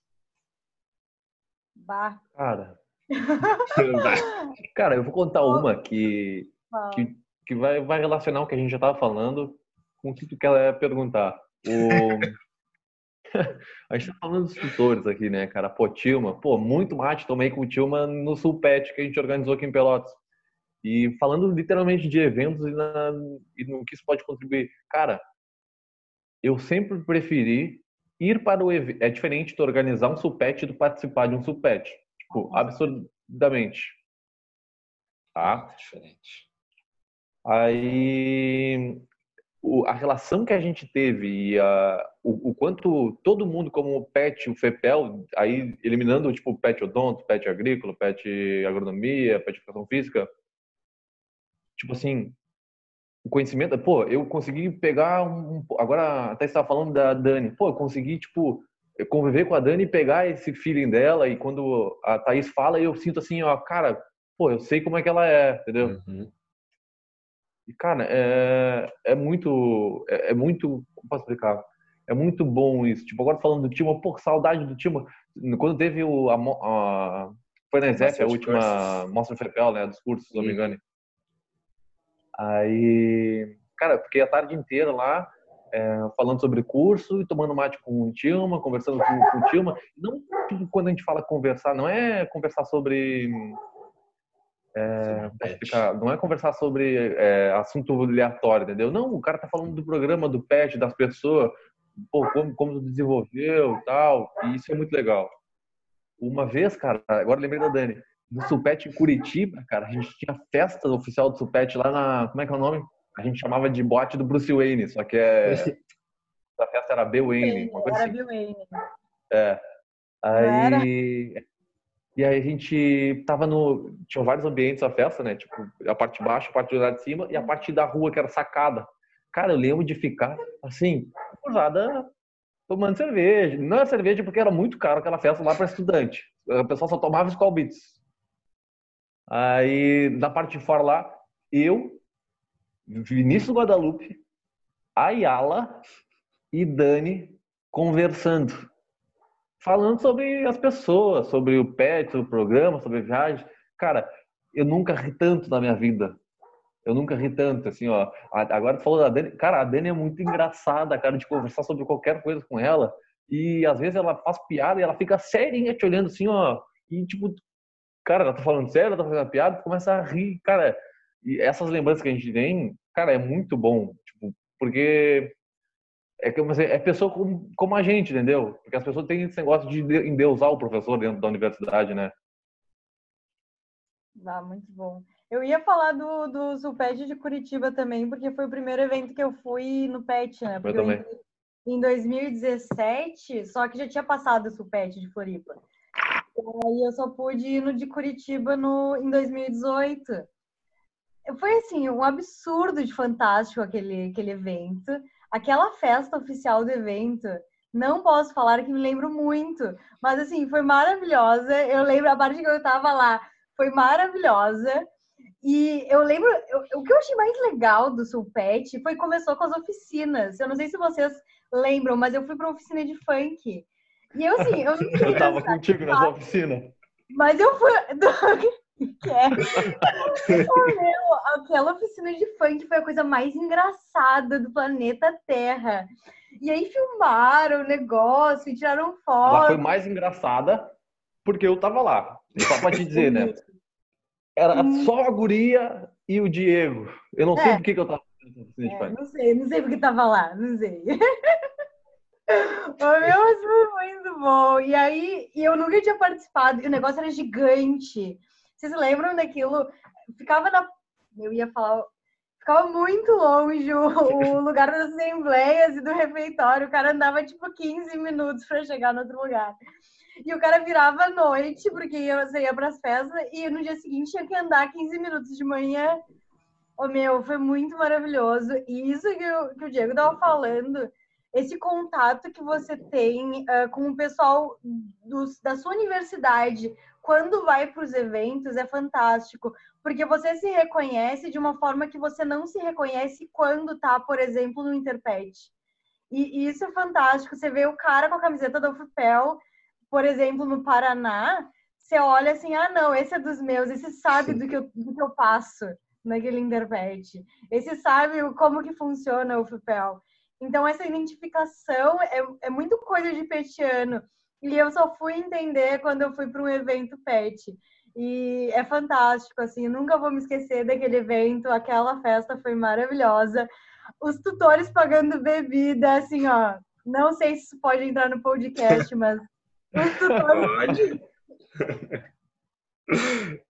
Bah. Cara. *laughs* Cara, eu vou contar uma que, que, que vai, vai relacionar o que a gente já estava falando com o que tu quer perguntar. O... *laughs* a gente tá falando dos tutores aqui, né, cara? Pô, Tilma, pô, muito mate tomei com o Tilma no Sulpet que a gente organizou aqui em Pelotas. E falando literalmente de eventos e, na, e no que isso pode contribuir. Cara, eu sempre preferi ir para o evento. É diferente de organizar um supet do participar de um supet. Tipo, absurdamente. Tá? É diferente. Aí o, a relação que a gente teve e a, o, o, quanto todo mundo como o PET, o FEPEL, aí eliminando tipo o PET odonto, PET agrícola, PET agronomia, PET educação física, tipo assim, o conhecimento, pô, eu consegui pegar um, agora até estava falando da Dani, pô, eu consegui tipo conviver com a Dani e pegar esse feeling dela e quando a Thaís fala, eu sinto assim, ó, cara, pô, eu sei como é que ela é, entendeu? Uhum. E, cara, é, é muito, é, é, muito, como posso explicar? É muito bom isso. Tipo, agora falando do Timo, pô, saudade do Timo. Quando teve o, a, a foi na ESEF, a última mostra FEPEL, né, dos cursos, se não me engano. Aí, cara, fiquei a tarde inteira lá, é, falando sobre curso e tomando mate com o Tilma, conversando com, com o Tilma. Não quando a gente fala conversar, não é conversar sobre. É, explicar, não é conversar sobre é, assunto aleatório, entendeu? Não, o cara tá falando do programa, do pet, das pessoas, pô, como, como desenvolveu e tal, e isso é muito legal. Uma vez, cara, agora lembrei da Dani, no Supet em Curitiba, cara, a gente tinha festa oficial do Supet lá na, como é que é o nome? A gente chamava de boate do Bruce Wayne, só que é. a festa era B Wayne. Uma coisa era assim. B Wayne. É. Aí. E aí a gente tava no. Tinha vários ambientes a festa, né? Tipo, a parte de baixo, a parte de lá de cima e a parte da rua, que era sacada. Cara, eu lembro de ficar, assim, cruzada tomando cerveja. Não era cerveja porque era muito caro aquela festa lá para estudante. O pessoal só tomava Skull Beats. Aí, na parte de fora lá, eu, Vinícius Guadalupe, Ayala e Dani conversando, falando sobre as pessoas, sobre o pet, sobre o programa, sobre viagem. Cara, eu nunca ri tanto na minha vida. Eu nunca ri tanto, assim, ó. Agora tu falou da Dani. Cara, a Dani é muito engraçada, cara, de conversar sobre qualquer coisa com ela. E às vezes ela faz piada e ela fica serinha te olhando assim, ó. E tipo, cara, ela tá falando sério, ela tá fazendo piada, começa a rir, cara. E essas lembranças que a gente tem, cara, é muito bom, tipo, porque é que é pessoa como, como a gente, entendeu? Porque as pessoas têm esse negócio de endeusar o professor dentro da universidade, né? Ah, muito bom. Eu ia falar do, do de Curitiba também, porque foi o primeiro evento que eu fui no PET, né? Porque eu também. Eu em 2017, só que já tinha passado o Sulpet de Floripa. Aí eu só pude ir no de Curitiba no, em 2018 foi assim, um absurdo de fantástico aquele, aquele evento. Aquela festa oficial do evento, não posso falar que me lembro muito, mas assim, foi maravilhosa. Eu lembro a parte que eu tava lá, foi maravilhosa. E eu lembro, eu, o que eu achei mais legal do Sulpet foi começou com as oficinas. Eu não sei se vocês lembram, mas eu fui para uma oficina de funk. E eu assim, eu não *laughs* Eu tava contigo nessa oficina. Mas eu fui. *laughs* que é. Meu, aquela oficina de funk foi a coisa mais engraçada do planeta Terra. E aí filmaram o negócio e tiraram foto. Ela foi mais engraçada porque eu tava lá. Só pra te dizer, né? Era hum. só a guria e o Diego. Eu não é. sei por que, que eu tava é, Não sei, não sei porque tava lá, não sei. *laughs* *laughs* Meu foi muito bom. E aí, eu nunca tinha participado, e o negócio era gigante. Vocês lembram daquilo? Ficava na. Eu ia falar. Ficava muito longe o, o *laughs* lugar das assembleias e do refeitório. O cara andava tipo 15 minutos para chegar no outro lugar. E o cara virava à noite, porque você ia para as festas, e no dia seguinte tinha que andar 15 minutos de manhã. O oh, meu, foi muito maravilhoso. E isso que, eu, que o Diego estava falando, esse contato que você tem uh, com o pessoal dos, da sua universidade, quando vai para os eventos é fantástico, porque você se reconhece de uma forma que você não se reconhece quando tá, por exemplo, no Interpet. E, e isso é fantástico. Você vê o cara com a camiseta do UFPEL, por exemplo, no Paraná, você olha assim, ah, não, esse é dos meus, esse sabe do que, eu, do que eu passo naquele Interpet. Esse sabe como que funciona o UFPEL. Então, essa identificação é, é muito coisa de petiano. E eu só fui entender quando eu fui para um evento PET. E é fantástico, assim, nunca vou me esquecer daquele evento, aquela festa foi maravilhosa. Os tutores pagando bebida, assim, ó, não sei se isso pode entrar no podcast, mas *laughs* os tutores... Pode. *laughs*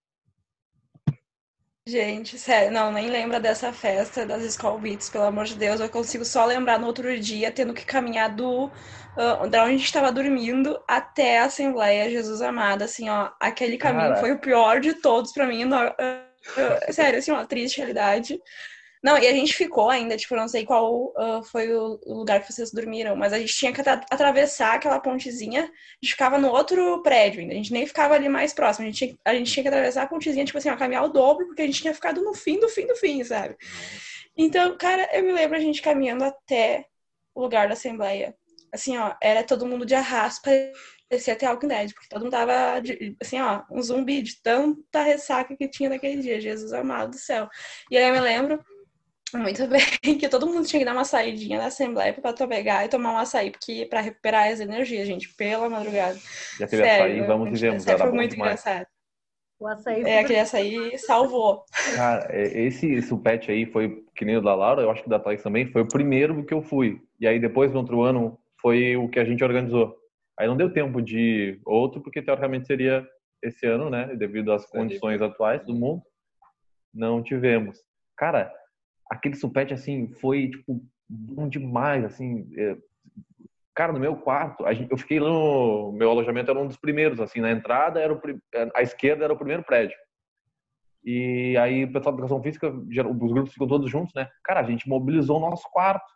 Gente, sério, não, nem lembra dessa festa das Skull Beats, pelo amor de Deus. Eu consigo só lembrar no outro dia, tendo que caminhar do uh, da onde a gente estava dormindo até a Assembleia Jesus Amada, assim, ó. Aquele caminho Cara. foi o pior de todos para mim. Uh, uh, sério, assim, uma triste realidade. Não, e a gente ficou ainda, tipo, não sei qual uh, foi o lugar que vocês dormiram, mas a gente tinha que atravessar aquela pontezinha, a gente ficava no outro prédio ainda, a gente nem ficava ali mais próximo, a gente tinha, a gente tinha que atravessar a pontezinha, tipo assim, ó, caminhar o dobro, porque a gente tinha ficado no fim do fim do fim, sabe? Então, cara, eu me lembro a gente caminhando até o lugar da Assembleia. Assim, ó, era todo mundo de arrasto, parecia até Walking Dead, porque todo mundo tava, de, assim, ó, um zumbi de tanta ressaca que tinha naquele dia, Jesus amado do céu. E aí eu me lembro muito bem, *laughs* que todo mundo tinha que dar uma saidinha na Assembleia pra pegar e tomar um açaí, porque pra recuperar as energias, gente, pela madrugada. Já teve Sério, açaí, vamos e vemos. Foi muito demais. engraçado. O açaí é, aquele açaí salvou. Cara, é, esse supete aí foi, que nem o da Laura, eu acho que da Thaís também, foi o primeiro que eu fui. E aí depois, no outro ano, foi o que a gente organizou. Aí não deu tempo de outro, porque teoricamente seria esse ano, né? Devido às condições atuais do mundo, não tivemos. Cara, aquele supete, assim, foi, tipo, bom demais, assim. É... Cara, no meu quarto, gente, eu fiquei lá no meu alojamento, era um dos primeiros, assim, na entrada, era o, a esquerda era o primeiro prédio. E aí o pessoal da educação física, os grupos ficam todos juntos, né? Cara, a gente mobilizou o nosso quarto.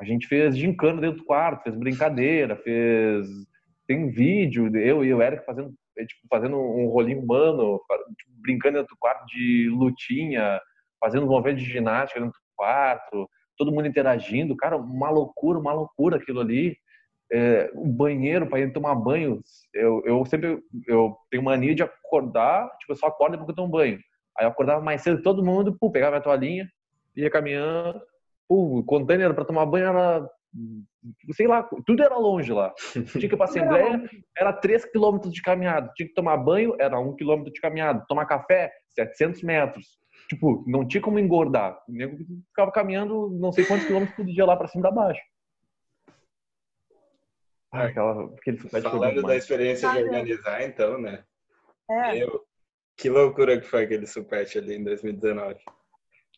A gente fez gincana dentro do quarto, fez brincadeira, fez. Tem vídeo, eu e o Eric fazendo, é, tipo, fazendo um rolinho humano, tipo, brincando dentro do quarto de lutinha, fazendo um movimento de ginástica dentro do quarto, todo mundo interagindo. Cara, uma loucura, uma loucura aquilo ali. É, o banheiro para ir tomar banho, eu, eu sempre eu tenho mania de acordar, tipo, eu só acordo porque eu tomo banho. Aí eu acordava mais cedo, todo mundo, pô, pegava minha toalhinha, ia caminhando, pô, o container para tomar banho era sei lá, tudo era longe lá. *laughs* Tinha que ir para Assembleia, era 3 quilômetros de caminhada. Tinha que tomar banho, era 1 quilômetro de caminhada. Tomar café, 700 metros. Tipo, não tinha como engordar. O nego ficava caminhando não sei quantos quilômetros por dia lá para cima da baixo. Ah, aquela, aquele Falando da experiência de organizar, então, né? É. Eu, que loucura que foi aquele supete ali em 2019.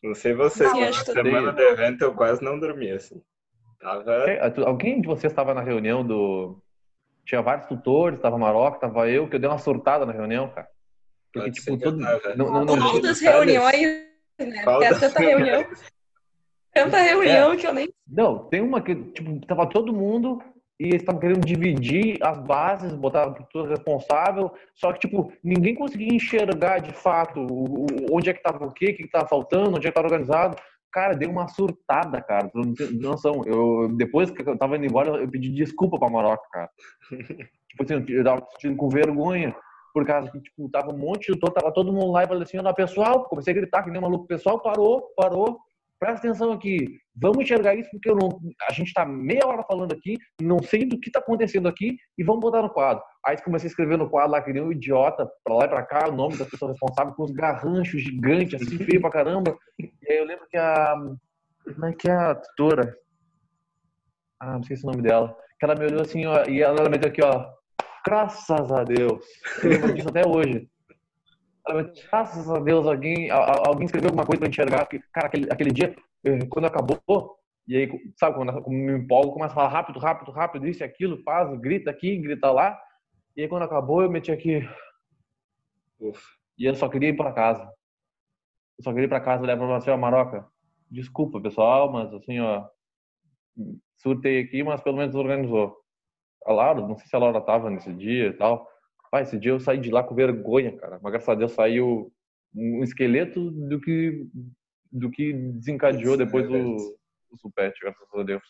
Não sei vocês, mas na semana do evento eu quase não dormi, assim. Tava... Alguém de vocês estava na reunião do... Tinha vários tutores, estava Maroca, estava eu, que eu dei uma surtada na reunião, cara. Porque, Pode tipo, todo... Não, não, não, Quantas reuniões, né? Qual tanta *laughs* reunião. Tanta reunião é. que eu nem... Não, tem uma que, tipo, tava todo mundo e eles estavam querendo dividir as bases, botar tudo responsável, só que, tipo, ninguém conseguia enxergar de fato onde é que estava o quê, o que estava faltando, onde é que estava organizado. Cara, deu uma surtada, cara, tu não tem noção. Eu, depois que eu tava indo embora, eu pedi desculpa pra Maroca, cara. *laughs* tipo assim, eu tava sentindo com vergonha, por causa que, tipo, tava um monte de tava todo mundo lá e falei assim, olha, pessoal, comecei a gritar que nem maluco, pessoal parou, parou, presta atenção aqui, vamos enxergar isso porque não, a gente está meia hora falando aqui, não sei do que está acontecendo aqui e vamos botar no quadro. Aí comecei a escrever no quadro lá que nem um idiota, para lá e para cá, o nome da pessoa responsável com os garranchos gigantes, assim, feio pra caramba. E aí eu lembro que a. Como é que é a tutora? Ah, não sei se é o nome dela. Que ela me olhou assim, ó, e ela meteu aqui, ó. Graças a Deus. Eu disso até hoje. Graças a Deus, alguém, alguém escreveu alguma coisa para enxergar. Porque, cara, aquele, aquele dia, eh, quando acabou, e aí, sabe, quando me empolgo, começa a falar rápido, rápido, rápido, isso e aquilo, faz, grita aqui, grita lá. E aí, quando acabou, eu meti aqui. Uf. E eu só queria ir para casa. Eu só queria ir para casa, levar pra senhora Maroca. Desculpa, pessoal, mas assim, ó. Surtei aqui, mas pelo menos organizou. A Laura, não sei se a Laura tava nesse dia e tal. Pai, esse dia eu saí de lá com vergonha, cara. Mas graças a Deus saiu um esqueleto do que, do que desencadeou depois o, o supete, graças a Deus.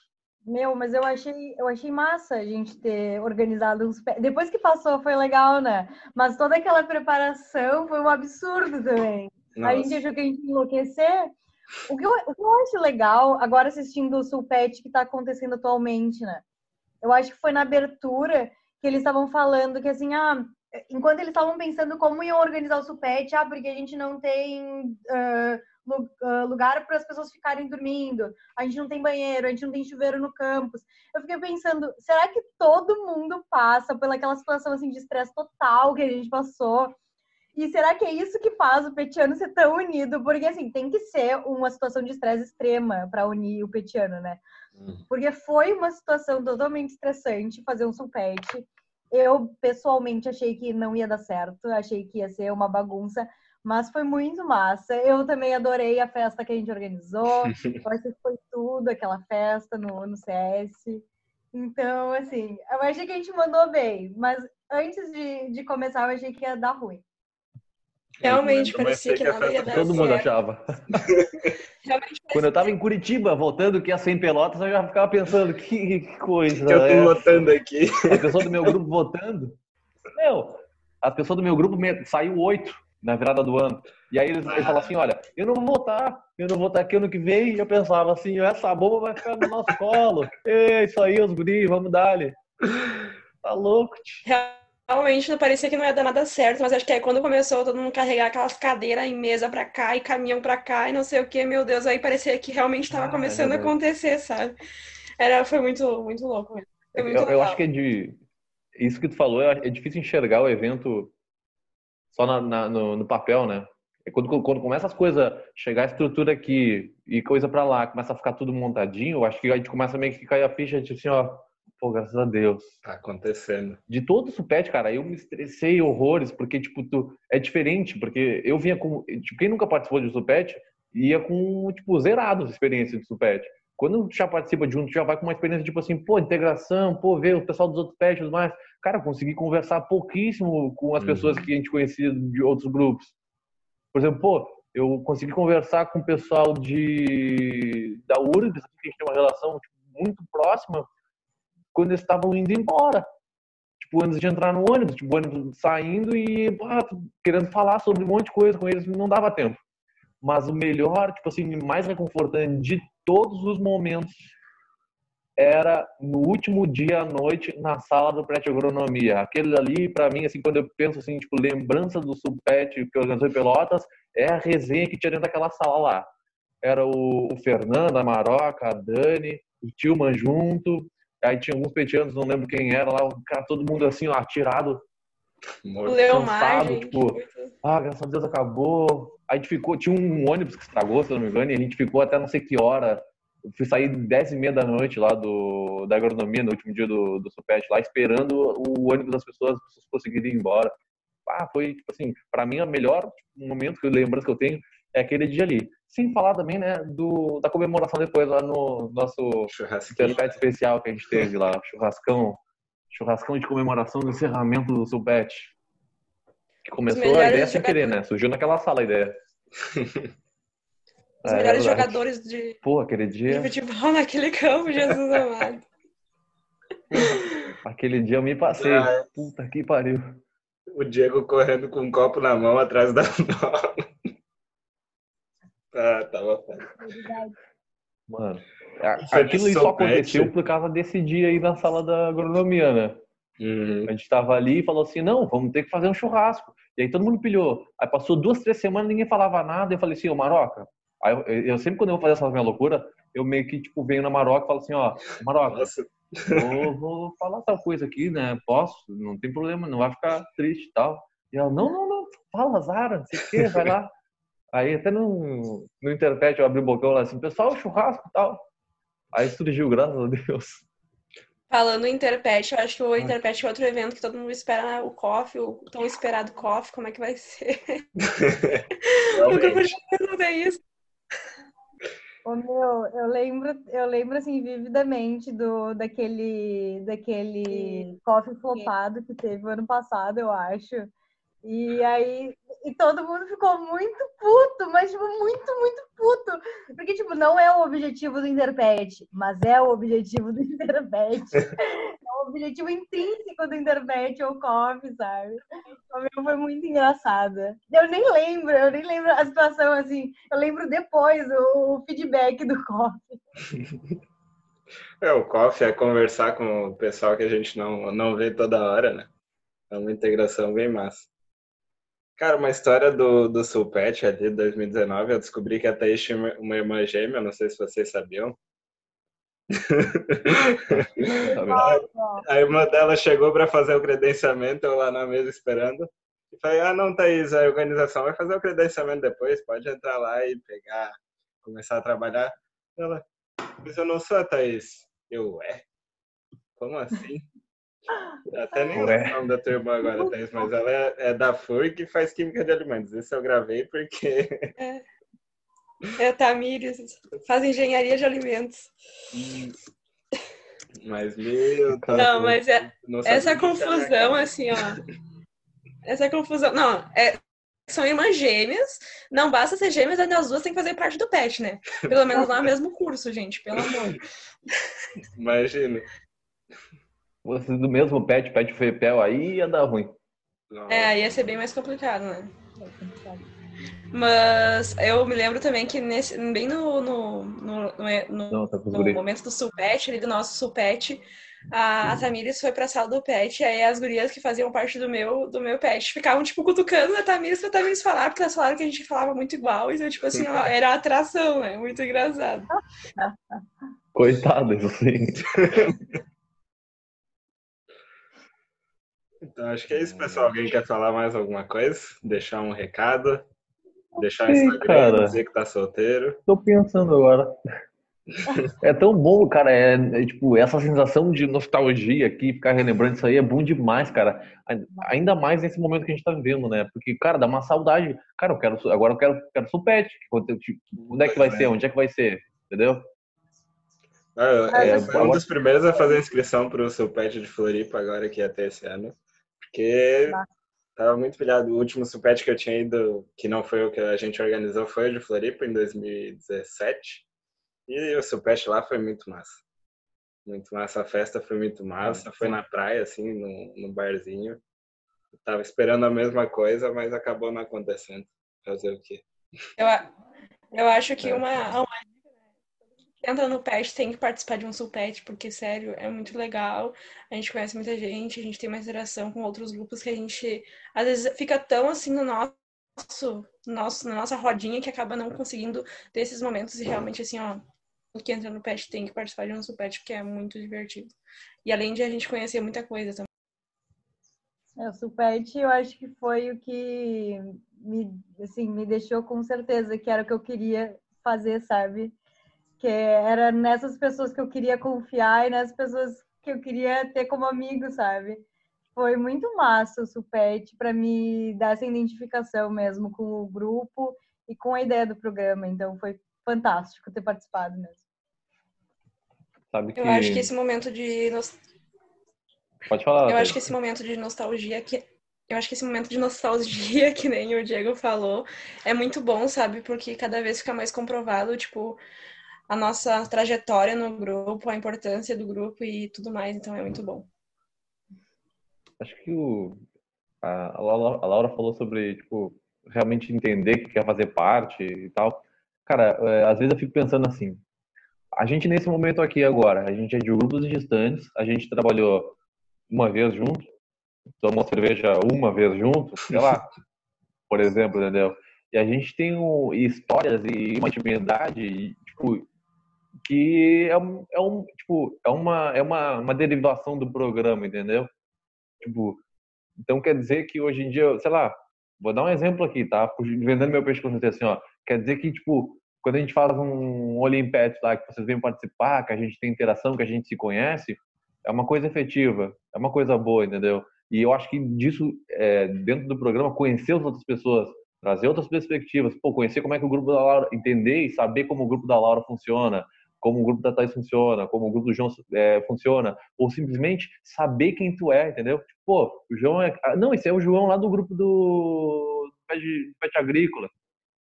Meu, mas eu achei, eu achei massa a gente ter organizado uns. Depois que passou foi legal, né? Mas toda aquela preparação foi um absurdo também. Nossa. A gente achou que a gente ia enlouquecer. O que, eu, o que eu acho legal, agora assistindo o Sulpet que está acontecendo atualmente, né? Eu acho que foi na abertura que eles estavam falando que assim, ah, enquanto eles estavam pensando como iam organizar o supete, ah, porque a gente não tem uh, lugar para as pessoas ficarem dormindo, a gente não tem banheiro, a gente não tem chuveiro no campus. Eu fiquei pensando, será que todo mundo passa pelaquela situação assim de estresse total que a gente passou? E será que é isso que faz o petiano ser tão unido? Porque, assim, tem que ser uma situação de estresse extrema para unir o petiano, né? Uhum. Porque foi uma situação totalmente estressante fazer um sulpete. Eu, pessoalmente, achei que não ia dar certo, achei que ia ser uma bagunça, Mas foi muito massa. Eu também adorei a festa que a gente organizou. *laughs* Eu acho que foi tudo aquela festa no, no CS. Então, assim, eu achei que a gente mandou bem, mas antes de, de começar, eu achei que ia dar ruim. Realmente parecia que não ia dar Todo mundo achava. *laughs* Quando eu tava em Curitiba, voltando que ia ser em Pelotas, eu já ficava pensando, *laughs* que, que coisa. Que eu tô é? votando aqui. A pessoa do meu grupo votando. Meu, a pessoa do meu grupo saiu oito na virada do ano. E aí eles, eles falam assim, olha, eu não vou votar, eu não vou votar aqui ano que vem. E eu pensava assim, essa bomba vai ficar no nosso colo. *laughs* É isso aí, os guris, vamos dar-lhe. Tá louco, tio. Realmente não parecia que não ia dar nada certo, mas acho que aí quando começou todo mundo carregar aquelas cadeiras em mesa pra cá e caminhão pra cá e não sei o que, meu Deus, aí parecia que realmente estava ah, começando a acontecer, sabe? Era, foi muito, muito louco mesmo. Muito eu, eu, acho que é de. Isso que tu falou, é, difícil enxergar o evento só na, na, no, no, papel, né? É quando, quando começa as coisas, chegar a estrutura aqui e coisa para lá, começa a ficar tudo montadinho, eu acho que a gente começa meio que cair a ficha, tipo assim, ó, pô, graças a Deus. Tá acontecendo. De todo o supete, cara, eu me estressei horrores, porque, tipo, tu, é diferente, porque eu vinha com, tipo, quem nunca participou de supete, ia com, tipo, zerados experiência de supete. Quando tu já participa de um, tu já vai com uma experiência, tipo assim, pô, integração, pô, ver o pessoal dos outros pets e mais cara, consegui conversar pouquíssimo com as uhum. pessoas que a gente conhecia de outros grupos. Por exemplo, pô, eu consegui conversar com o pessoal de da URGS, que a gente tem uma relação tipo, muito próxima, quando eles estavam indo embora. Tipo, antes de entrar no ônibus, tipo, o ônibus saindo e ah, querendo falar sobre um monte de coisa com eles, não dava tempo. Mas o melhor, tipo assim, mais reconfortante de todos os momentos era no último dia à noite na sala do Prete Agronomia. Aquele ali, para mim, assim, quando eu penso assim, tipo, lembrança do Subpet que organizou em Pelotas, é a resenha que tinha dentro daquela sala lá. Era o, o Fernando, a Maroca, a Dani, o Tilman junto, aí tinha alguns petianos, não lembro quem era lá, o cara, todo mundo assim, ó, atirado, cansado, tipo, ah, graças a Deus acabou. Aí a gente ficou, tinha um ônibus que estragou, se não me engano, e a gente ficou até não sei que hora eu fui sair 10 e meia da noite lá do, da agronomia, no último dia do, do Supete, lá esperando o ônibus das pessoas, as pessoas conseguirem ir embora. Ah, foi, tipo assim, para mim, o melhor momento que eu lembrança que eu tenho é aquele dia ali. Sem falar também, né, do, da comemoração depois lá no nosso cercado especial que a gente teve lá, churrascão, churrascão de comemoração do encerramento do Supete. Que começou a ideia sem querer, né? Surgiu naquela sala a ideia. *laughs* Os é, melhores jogadores de, Pô, aquele dia... de futebol naquele campo, Jesus *laughs* amado. aquele dia eu me passei. Ah, Puta que pariu. O Diego correndo com um copo na mão atrás da *laughs* bola. Ah, tava Mano, aquilo só aconteceu por causa desse dia aí na sala da agronomia, né? Uhum. A gente tava ali e falou assim: não, vamos ter que fazer um churrasco. E aí todo mundo pilhou. Aí passou duas, três semanas, ninguém falava nada. Eu falei assim: ô Maroca, Aí eu, eu, sempre quando eu vou fazer essa minha loucura, eu meio que tipo venho na Maroca e falo assim, ó, Maroca, vou, vou, falar tal coisa aqui, né? Posso, não tem problema, não vai ficar triste e tal. E ela, não, não, não, fala, Zara, não sei o quê, vai lá. Aí até no, no internet eu abri o bocão lá assim, pessoal, churrasco e tal. Aí surgiu, graças a Deus. Falando em Interpet, eu acho que o Interpet é outro evento que todo mundo espera, né? o COF, o tão esperado COF, como é que vai ser? Nunca podia ver isso. O meu, eu lembro, eu lembro assim vividamente do daquele daquele coffee flopado que teve ano passado, eu acho. E aí e todo mundo ficou muito puto, mas tipo, muito, muito puto. Porque, tipo, não é o objetivo do Interpet, mas é o objetivo do *laughs* Interpet. é o objetivo intrínseco do Interpet ou COF, sabe? O meu foi muito engraçada. Eu nem lembro, eu nem lembro a situação assim. Eu lembro depois o, o feedback do COF. É, o COF é conversar com o pessoal que a gente não, não vê toda hora, né? É uma integração bem massa. Cara, uma história do, do Sulpet ali de 2019, eu descobri que a Thaís tinha uma irmã gêmea, não sei se vocês sabiam. a irmã dela chegou para fazer o credenciamento, eu lá na mesa esperando. E falei, ah não, Thaís, a organização vai fazer o credenciamento depois, pode entrar lá e pegar, começar a trabalhar. Ela, mas eu não sou a Thaís. Eu, é? Como assim? Até nem Ué. o nome da tua irmã agora, Thaís, mas ela é, é da FURG e faz Química de Alimentos. Esse eu gravei porque... É, é Tamires, faz Engenharia de Alimentos. Isso. Mas, meu... Tá não, mas é, essa confusão, assim, ó... Essa confusão... Não, é, são irmãs gêmeas. Não basta ser gêmeas, ainda as duas têm que fazer parte do PET, né? Pelo menos lá no mesmo curso, gente, pelo amor. Imagina. Vocês do mesmo PET, PET FEPEL, aí ia dar ruim. É, aí ia ser bem mais complicado, né? Mas eu me lembro também que nesse, bem no, no, no, no, Não, tá no momento do sulpete, ali do nosso sulpete, a, a Tamires foi pra sala do pet, e aí as gurias que faziam parte do meu, do meu pet ficavam, tipo, cutucando a Tamires pra Tamires falar, porque elas falaram que a gente falava muito igual, então, tipo assim, era atração, né? Muito engraçado. Coitadas, assim. *laughs* Então, acho que é isso, pessoal. Alguém quer falar mais alguma coisa? Deixar um recado? Deixar o Instagram, cara, dizer que tá solteiro? Tô pensando agora. É tão bom, cara. É, é, tipo, essa sensação de nostalgia aqui, ficar relembrando isso aí é bom demais, cara. Ainda mais nesse momento que a gente tá vivendo, né? Porque, cara, dá uma saudade. Cara, eu quero, agora eu quero, quero supete. Tipo, onde é que vai ser? Onde é que vai ser? Entendeu? Ah, é, um dos primeiros a fazer a inscrição pro seu pet de Floripa agora que ia ter esse ano. Porque tava muito pilhado. O último supete que eu tinha ido, que não foi o que a gente organizou, foi o de Floripa em 2017. E o Supeste lá foi muito massa. Muito massa. A festa foi muito massa. Foi na praia, assim, no, no barzinho. Eu tava esperando a mesma coisa, mas acabou não acontecendo. Fazer o quê? Eu, eu acho que é. uma, uma entra no PET tem que participar de um sulpet, porque, sério, é muito legal. A gente conhece muita gente, a gente tem uma interação com outros grupos que a gente, às vezes, fica tão assim no nosso, nosso na nossa rodinha que acaba não conseguindo ter esses momentos e realmente, assim, ó, que entra no PET tem que participar de um supet, porque é muito divertido. E além de a gente conhecer muita coisa também. É, o supet eu acho que foi o que me, assim, me deixou com certeza que era o que eu queria fazer, sabe? Que era nessas pessoas que eu queria confiar e nessas pessoas que eu queria ter como amigo, sabe? Foi muito massa o supet para me dar essa identificação mesmo com o grupo e com a ideia do programa. Então foi fantástico ter participado mesmo. Sabe que... Eu acho que esse momento de. Pode falar. Eu acho que esse momento de nostalgia que. Eu acho que esse momento de nostalgia, *laughs* que nem o Diego falou, é muito bom, sabe? Porque cada vez fica mais comprovado, tipo, a nossa trajetória no grupo, a importância do grupo e tudo mais. Então é muito bom. Acho que o, a, Laura, a Laura falou sobre, tipo, realmente entender que quer fazer parte e tal. Cara, é, às vezes eu fico pensando assim, a gente nesse momento aqui agora, a gente é de grupos distantes, a gente trabalhou uma vez junto, tomou cerveja uma vez junto, sei lá, *laughs* por exemplo, entendeu? E a gente tem um, histórias e uma intimidade, tipo, que é um, é um tipo, é uma, é uma, uma derivação do programa, entendeu? Tipo, então quer dizer que hoje em dia, sei lá, vou dar um exemplo aqui, tá? Vendendo meu peixe com assim, ó, quer dizer que, tipo, quando a gente faz um Olimpet lá, que vocês vêm participar, que a gente tem interação, que a gente se conhece, é uma coisa efetiva, é uma coisa boa, entendeu? E eu acho que disso, é, dentro do programa, conhecer as outras pessoas, trazer outras perspectivas, pô, conhecer como é que o grupo da Laura, entender e saber como o grupo da Laura funciona, como o grupo da Thais funciona, como o grupo do João é, funciona, ou simplesmente saber quem tu é, entendeu? Tipo, pô, o João é. Ah, não, esse é o João lá do grupo do, Pet, Pet Agrícola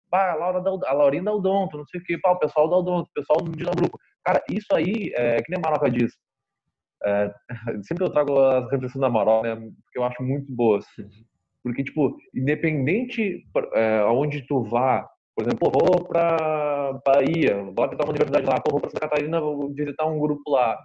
pá, a, Laura da, a Laurinha da Odonto, não sei o que, pá, o pessoal da Odonto, o pessoal do Dinamruco. Cara, isso aí, é, que nem a Maroca diz, é, *laughs* sempre eu trago as reflexões da Maroca, né, porque eu acho muito boas. *laughs* Porque, tipo, independente é, aonde tu vá, por exemplo, vou pra Bahia, vou visitar uma universidade lá, vou pra Santa Catarina, vou visitar um grupo lá.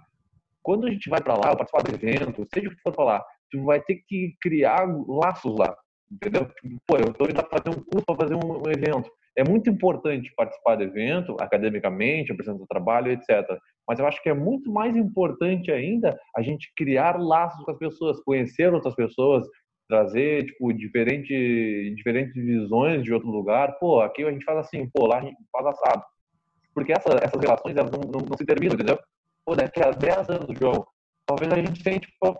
Quando a gente vai pra lá, participar do evento, seja o que for falar, tu vai ter que criar laços lá entendeu? Tipo, pô, eu estou indo fazer um curso para fazer um, evento. É muito importante participar do evento, academicamente, apresentar trabalho, etc. Mas eu acho que é muito mais importante ainda a gente criar laços com as pessoas, conhecer outras pessoas, trazer, tipo, diferente, diferentes visões de outro lugar. Pô, aqui a gente faz assim, pô, lá a gente faz assado. Porque essa, essas relações, elas não, não, não se terminam, entendeu? Pô, daqui a 10 anos, João, talvez a gente sente, tipo,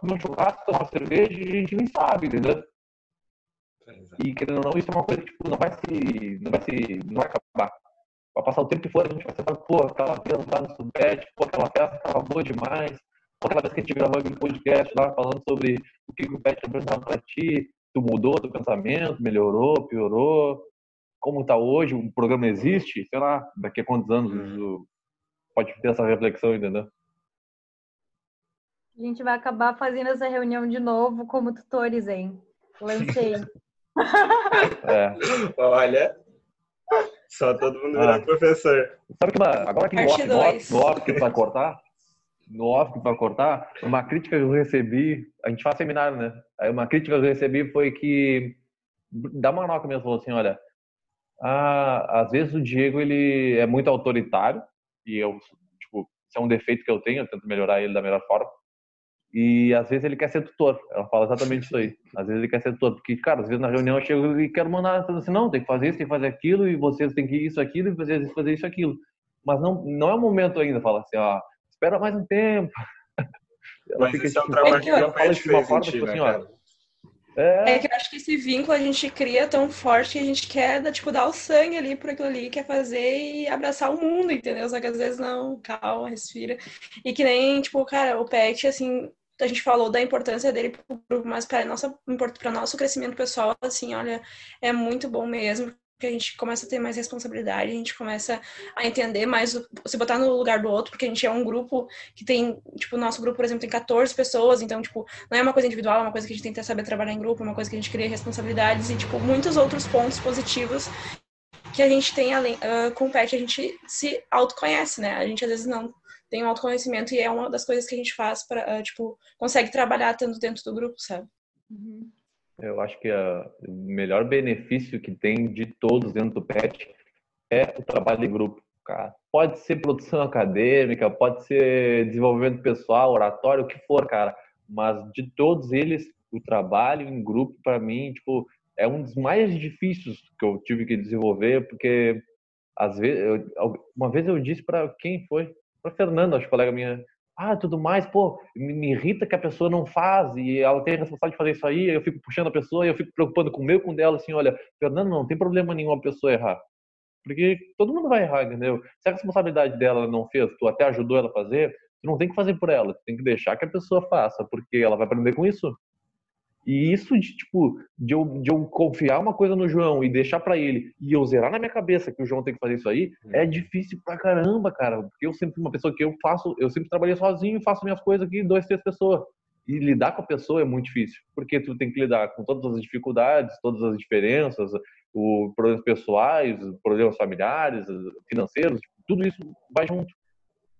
comer um churrasco, tomar cerveja e a gente nem sabe, entendeu? E querendo ou não, isso é uma coisa que tipo, não vai se. não vai se. não vai acabar. Vai passar o tempo que for, a gente vai falar, pô, aquela vez lá no Subete, pô, aquela festa tava boa demais. Aquela vez que a gente gravou aquele podcast lá falando sobre o que o Pet apresentava pra ti, tu mudou teu pensamento, melhorou, piorou, como tá hoje, o programa existe, sei lá, daqui a quantos anos uhum. pode ter essa reflexão, entendeu? A gente vai acabar fazendo essa reunião de novo como tutores, hein? Lancei. *laughs* é. Olha, só todo mundo virar ah. professor. Sabe que agora que no off, no, off, no off que tu vai cortar, no off que vai cortar, uma crítica que eu recebi, a gente faz seminário, né? Aí uma crítica que eu recebi foi que da Manoca mesmo falou assim, olha, ah, às vezes o Diego ele é muito autoritário e eu tipo, isso é um defeito que eu tenho, eu tento melhorar ele da melhor forma. E às vezes ele quer ser tutor. Ela fala exatamente isso aí. *laughs* Às vezes ele quer ser tutor. Porque, cara, às vezes na reunião eu chego e quero mandar assim, não, tem que fazer isso, tem que fazer aquilo, e vocês têm que isso, aquilo, e fazer, fazer isso, aquilo. Mas não, não é o momento ainda, fala assim, ó, espera mais um tempo. *laughs* Ela Mas fica, é um tipo, trabalho que ela fala de uma forma, tipo assim, ó. É... é... que eu acho que esse vínculo a gente cria tão forte que a gente quer, tipo, dar o sangue ali por aquilo ali, quer fazer e abraçar o mundo, entendeu? Só que às vezes não, calma, respira. E que nem, tipo, cara, o pet, assim, a gente falou da importância dele para o grupo, mas para nossa para nosso crescimento pessoal, assim, olha, é muito bom mesmo, porque a gente começa a ter mais responsabilidade, a gente começa a entender mais, se botar no lugar do outro, porque a gente é um grupo que tem, tipo, o nosso grupo, por exemplo, tem 14 pessoas, então, tipo, não é uma coisa individual, é uma coisa que a gente que saber trabalhar em grupo, é uma coisa que a gente cria responsabilidades e, tipo, muitos outros pontos positivos que a gente tem além, uh, com o PET, a gente se autoconhece, né? A gente às vezes não tem um autoconhecimento e é uma das coisas que a gente faz para, uh, tipo, consegue trabalhar tanto dentro do grupo, sabe? Uhum. Eu acho que a, o melhor benefício que tem de todos dentro do PET é o trabalho em grupo, cara. Pode ser produção acadêmica, pode ser desenvolvimento pessoal, oratório, o que for, cara. Mas de todos eles, o trabalho em grupo, para mim, tipo, é um dos mais difíceis que eu tive que desenvolver, porque às vezes, eu, uma vez eu disse para quem foi, para Fernanda, acho colega minha, ah, tudo mais, pô, me irrita que a pessoa não faz e ela tem a responsabilidade de fazer isso aí, eu fico puxando a pessoa e eu fico preocupando com o meu, com dela, assim, olha, Fernanda, não tem problema nenhum a pessoa errar. Porque todo mundo vai errar, entendeu? Se a responsabilidade dela não fez, tu até ajudou ela a fazer, tu não tem que fazer por ela, tu tem que deixar que a pessoa faça, porque ela vai aprender com isso. E isso de, tipo, de eu, de eu confiar uma coisa no João e deixar para ele e eu zerar na minha cabeça que o João tem que fazer isso aí, hum. é difícil pra caramba, cara. Porque eu sempre fui uma pessoa que eu faço, eu sempre trabalhei sozinho e faço minhas coisas aqui, dois, três pessoas. E lidar com a pessoa é muito difícil, porque tu tem que lidar com todas as dificuldades, todas as diferenças, os problemas pessoais, problemas familiares, financeiros, tipo, tudo isso vai junto.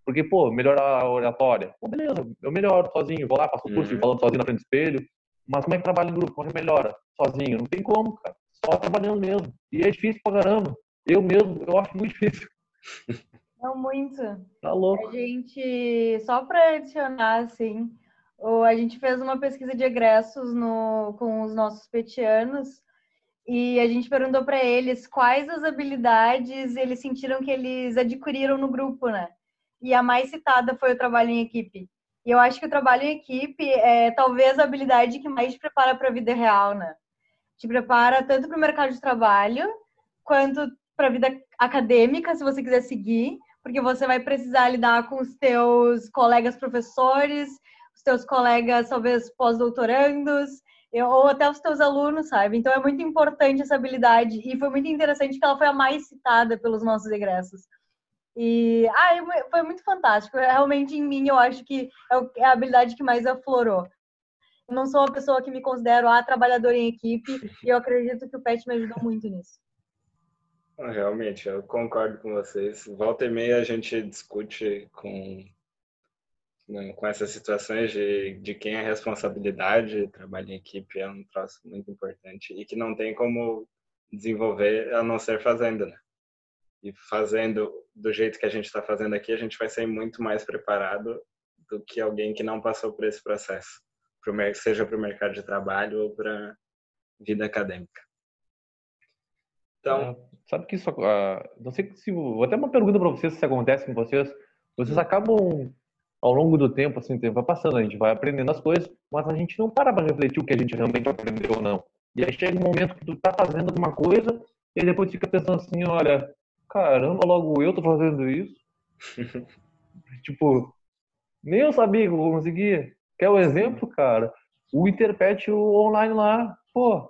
Porque, pô, melhorar a oratória. Pô, beleza, eu melhoro sozinho, vou lá, faço o curso, uhum. falando sozinho na frente do espelho. Mas como é que trabalha em grupo? Como é que melhora? Sozinho? Não tem como, cara. Só trabalhando mesmo. E é difícil pra caramba. Eu mesmo, eu acho muito difícil. *laughs* Não muito. Tá louco. A gente, só para adicionar, assim, a gente fez uma pesquisa de egressos no, com os nossos petianos e a gente perguntou para eles quais as habilidades eles sentiram que eles adquiriram no grupo, né? E a mais citada foi o trabalho em equipe. E eu acho que o trabalho em equipe é talvez a habilidade que mais te prepara para a vida real, né? Te prepara tanto para o mercado de trabalho quanto para a vida acadêmica, se você quiser seguir, porque você vai precisar lidar com os teus colegas professores, os teus colegas talvez pós-doutorandos, ou até os teus alunos, sabe? Então é muito importante essa habilidade e foi muito interessante que ela foi a mais citada pelos nossos egressos. E ah, foi muito fantástico. Realmente, em mim, eu acho que é, é a habilidade que mais aflorou. Não sou uma pessoa que me considero a trabalhadora em equipe e eu acredito que o PET me ajudou muito nisso. Realmente, eu concordo com vocês. Volta e meia a gente discute com, né, com essas situações de, de quem é a responsabilidade, trabalho em equipe é um troço muito importante e que não tem como desenvolver a não ser fazendo, né? E fazendo do jeito que a gente está fazendo aqui, a gente vai sair muito mais preparado do que alguém que não passou por esse processo, seja para o mercado de trabalho ou para vida acadêmica. Então, ah, sabe que isso, uh, não sei se vou até uma pergunta para vocês se acontece com vocês, vocês acabam ao longo do tempo, assim, o tempo vai passando, a gente vai aprendendo as coisas, mas a gente não para para refletir o que a gente realmente aprendeu ou não. E aí chega um momento que tu tá fazendo alguma coisa e depois fica pensando assim, olha, caramba, logo eu tô fazendo isso. *laughs* tipo, nem eu sabia que eu conseguia. Quer o um exemplo, cara? O Interpet online lá, pô,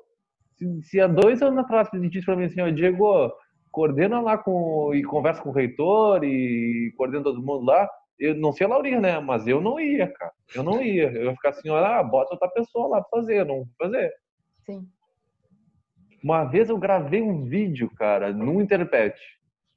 se, se há dois anos atrás você disse pra mim assim, ó, Diego, coordena lá com e conversa com o reitor e coordena todo mundo lá, eu não sei a Laurinha, né? Mas eu não ia, cara. Eu não ia. Eu ia ficar assim, olha, ah, bota outra pessoa lá pra fazer, não vou fazer. Sim. Uma vez eu gravei um vídeo, cara, no Interpet,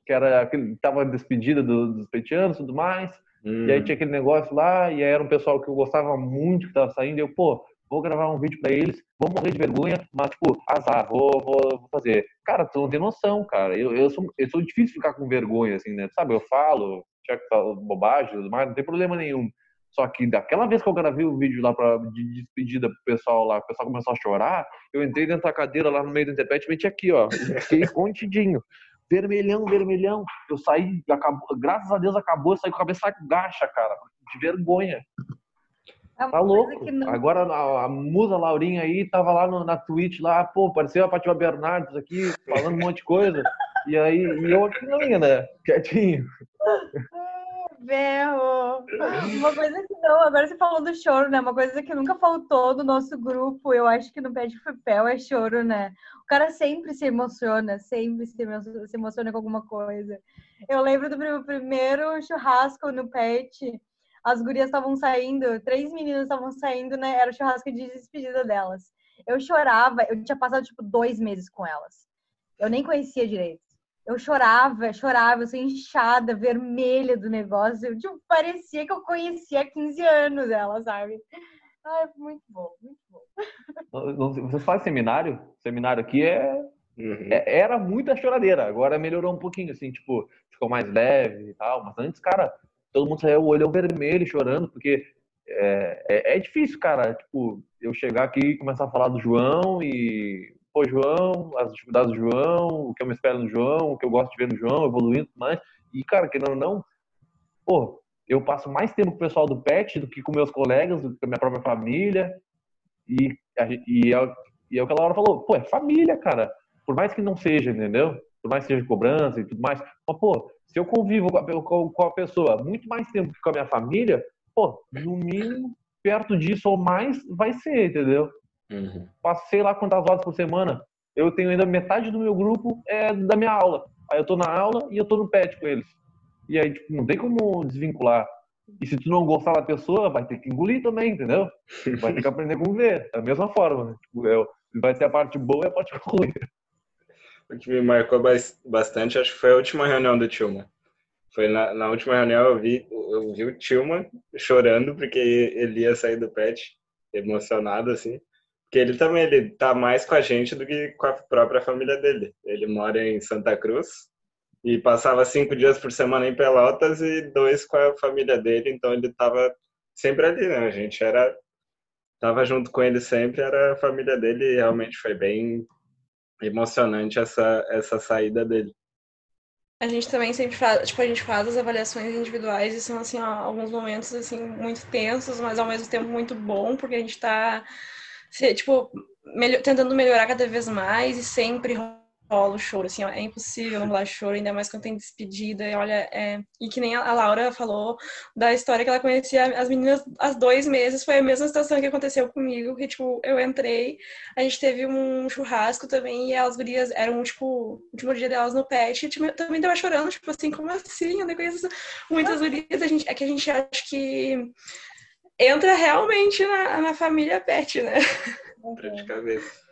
que era aquele, tava despedida do, dos petianos e tudo mais. Hum. E aí tinha aquele negócio lá, e aí era um pessoal que eu gostava muito que tava saindo, e eu, pô, vou gravar um vídeo para eles, vou morrer de vergonha, mas, tipo, azar, vou, vou, vou fazer. Cara, tu não tem noção, cara. Eu, eu, sou, eu sou difícil ficar com vergonha, assim, né? Sabe, eu falo, já que falo bobagem, mas não tem problema nenhum. Só que daquela vez que eu gravei o vídeo lá pra, de despedida pro pessoal lá, o pessoal começou a chorar, eu entrei dentro da cadeira lá no meio do internet e meti aqui, ó. *laughs* Fiquei contidinho. Vermelhão, vermelhão. Eu saí, acabou, graças a Deus acabou, eu saí com a cabeça gacha, cara, de vergonha. É tá louco. Não... Agora a, a, musa Laurinha aí tava lá no, na Twitch lá, pô, pareceu a Pativa Bernardes aqui, falando um monte de coisa. E aí, e eu aqui não ia, né? Quietinho berro. Uma coisa que não, agora você falou do choro, né? Uma coisa que nunca faltou no nosso grupo, eu acho que no Pé de Papel é choro, né? O cara sempre se emociona, sempre se emociona, se emociona com alguma coisa. Eu lembro do meu primeiro churrasco no Pet, as gurias estavam saindo, três meninas estavam saindo, né? Era o churrasco de despedida delas. Eu chorava, eu tinha passado tipo dois meses com elas. Eu nem conhecia direito eu chorava, chorava, eu sou inchada, vermelha do negócio. Eu, tipo, parecia que eu conhecia há 15 anos ela, sabe? Ai, muito bom, muito bom. Você faz seminário? Seminário aqui é... Uhum. é... Era muita choradeira, agora melhorou um pouquinho, assim, tipo, ficou mais leve e tal. Mas antes, cara, todo mundo saiu o olho vermelho chorando, porque é, é, é difícil, cara, tipo, eu chegar aqui e começar a falar do João e pô, João, as dificuldades do João, o que eu me espero no João, o que eu gosto de ver no João, evoluindo mais. E, cara, querendo ou não, pô, eu passo mais tempo com o pessoal do PET do que com meus colegas, do que com a minha própria família. E, e, é, e é o que a Laura falou, pô, é família, cara. Por mais que não seja, entendeu? Por mais que seja cobrança e tudo mais. Mas, pô, se eu convivo com a, com a pessoa muito mais tempo que com a minha família, pô, no mínimo, perto disso ou mais, vai ser, entendeu? Uhum. Passei lá quantas horas por semana. Eu tenho ainda metade do meu grupo é da minha aula. Aí eu tô na aula e eu tô no pet com eles. E aí, tipo, não tem como desvincular. E se tu não gostar da pessoa, vai ter que engolir também, entendeu? *laughs* Vai ter que aprender a conviver. Da mesma forma. Né? Tipo, é, vai ter a parte boa e a parte *laughs* ruim. O que me marcou bastante, acho que foi a última reunião do Tilma. Foi na, na última reunião eu vi, eu vi o Tilma chorando porque ele ia sair do pet, emocionado assim. Porque ele também ele tá mais com a gente do que com a própria família dele. Ele mora em Santa Cruz e passava cinco dias por semana em Pelotas e dois com a família dele. Então ele tava sempre ali, né? A gente era tava junto com ele sempre, era a família dele e realmente foi bem emocionante essa essa saída dele. A gente também sempre faz, tipo, a gente faz as avaliações individuais e são assim, alguns momentos assim muito tensos, mas ao mesmo tempo muito bom, porque a gente tipo, melhor, tentando melhorar cada vez mais e sempre rola o choro, assim, ó, é impossível não rolar choro, ainda mais quando tem despedida, e olha, é... e que nem a Laura falou da história que ela conhecia as meninas há dois meses, foi a mesma situação que aconteceu comigo, que, tipo, eu entrei, a gente teve um churrasco também, e as gurias eram, tipo, o último dia delas no pet, e tipo, também tava chorando, tipo assim, como assim, eu não conheço muitas gurias, a gente, é que a gente acha que entra realmente na, na família pet, né? Entra de cabeça.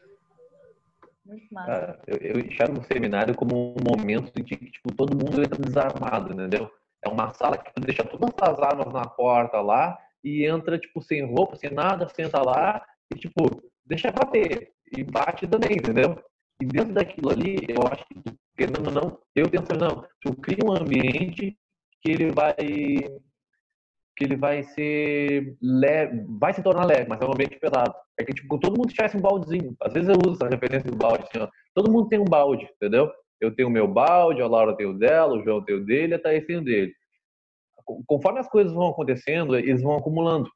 Muito massa. eu, eu enxergo o seminário como um momento de que tipo, todo mundo entra desarmado, entendeu? É uma sala que tu deixa todas as armas na porta lá e entra, tipo, sem roupa, sem nada, senta lá e, tipo, deixa bater. E bate também, entendeu? E dentro daquilo ali, eu acho que, querendo ou não, eu penso, não, tu cria um ambiente que ele vai que ele vai ser leve, vai se tornar leve, mas é um ambiente pesado. É que, tipo, todo mundo tivesse um baldezinho. Às vezes eu uso essa referência do balde, assim, ó. Todo mundo tem um balde, entendeu? Eu tenho o meu balde, a Laura tem o dela, o João tem o dele, a Thaís tem o dele. conforme as coisas vão acontecendo, eles vão acumulando.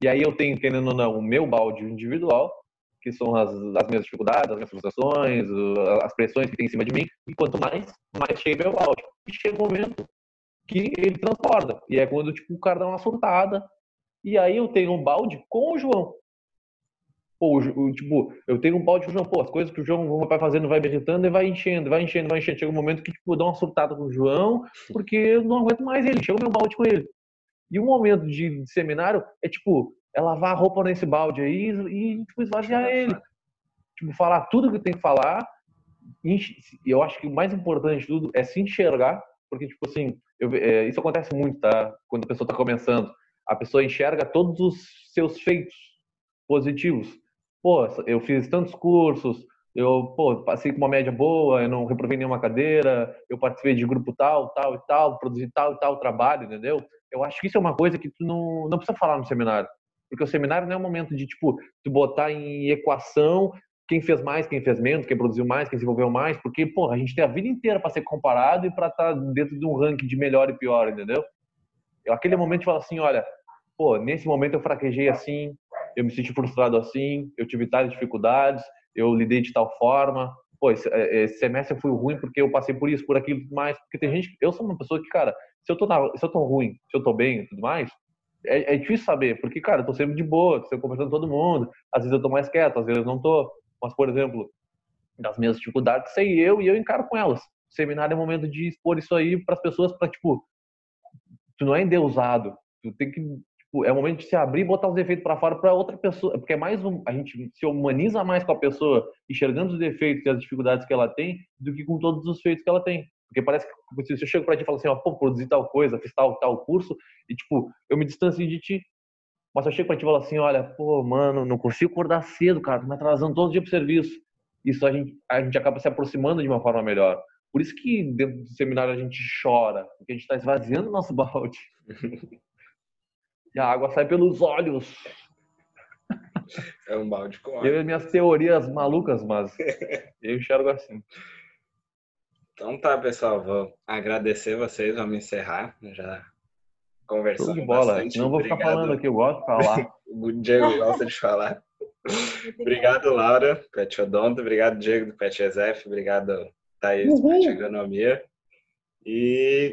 E aí eu tenho, querendo ou não, o meu balde individual, que são as, as minhas dificuldades, as minhas frustrações, as pressões que tem em cima de mim. E quanto mais, mais chega meu balde. E chega o um momento que ele transporta. E é quando tipo, o cara dá uma surtada. E aí eu tenho um balde com o João. Pô, o, tipo, eu tenho um balde com o João. Pô, as coisas que o João vai fazendo, vai me irritando e vai enchendo, vai enchendo, vai enchendo. Chega um momento que, tipo, dá uma surtada com o João, porque eu não aguento mais ele. Chega o meu balde com ele. E o momento de, de seminário é, tipo, é lavar a roupa nesse balde aí e, tipo, esvaziar ele. Tipo, falar tudo que tem que falar. E eu acho que o mais importante de tudo é se enxergar, porque, tipo assim, eu, é, isso acontece muito, tá? Quando a pessoa está começando. A pessoa enxerga todos os seus feitos positivos. Pô, eu fiz tantos cursos, eu pô, passei com uma média boa, eu não reprovei nenhuma cadeira, eu participei de grupo tal, tal e tal, produzi tal e tal trabalho, entendeu? Eu acho que isso é uma coisa que tu não, não precisa falar no seminário. Porque o seminário não é um momento de, tipo, tu botar em equação quem fez mais, quem fez menos, quem produziu mais, quem desenvolveu mais, porque, pô, a gente tem a vida inteira para ser comparado e para estar tá dentro de um ranking de melhor e pior, entendeu? Eu, aquele momento, fala assim, olha, pô, nesse momento eu fraquejei assim, eu me senti frustrado assim, eu tive tais dificuldades, eu lidei de tal forma, pô, esse, é, esse semestre foi ruim porque eu passei por isso, por aquilo, tudo mais, porque tem gente, eu sou uma pessoa que, cara, se eu tô, na, se eu tô ruim, se eu tô bem e tudo mais, é, é, difícil saber, porque, cara, eu tô sempre de boa, estou conversando com todo mundo, às vezes eu tô mais quieto, às vezes eu não tô, mas, por exemplo, das minhas dificuldades, sei eu e eu encaro com elas. O seminário é o momento de expor isso aí para as pessoas, para, tipo, tu não é endeusado, tu tem que Tipo, é o momento de se abrir e botar os defeitos para fora para outra pessoa, porque é mais um, a gente se humaniza mais com a pessoa, enxergando os defeitos e as dificuldades que ela tem, do que com todos os feitos que ela tem. Porque parece que se eu chego para ti e falo assim, ó, pô, produzi tal coisa, fiz tal, tal curso, e tipo, eu me distancio de ti. Mas eu chego para ti e falo assim, olha, pô, mano, não consigo acordar cedo, cara, tô me atrasando todo dia pro serviço. Isso a gente, a gente acaba se aproximando de uma forma melhor. Por isso que dentro do seminário a gente chora, porque a gente está esvaziando o nosso balde. *laughs* E a água sai pelos olhos. É um balde com água. Eu e minhas teorias malucas, mas eu enxergo assim. Então tá, pessoal. Vou agradecer vocês. Vamos encerrar. Já conversando de bola. bastante. Não vou Obrigado. ficar falando aqui. Eu gosto de falar. *laughs* o Diego gosta de falar. Obrigado, Laura, Pet Odonto. Obrigado, Diego, do Pet Exef. Obrigado, Thaís, do Pet Agronomia. E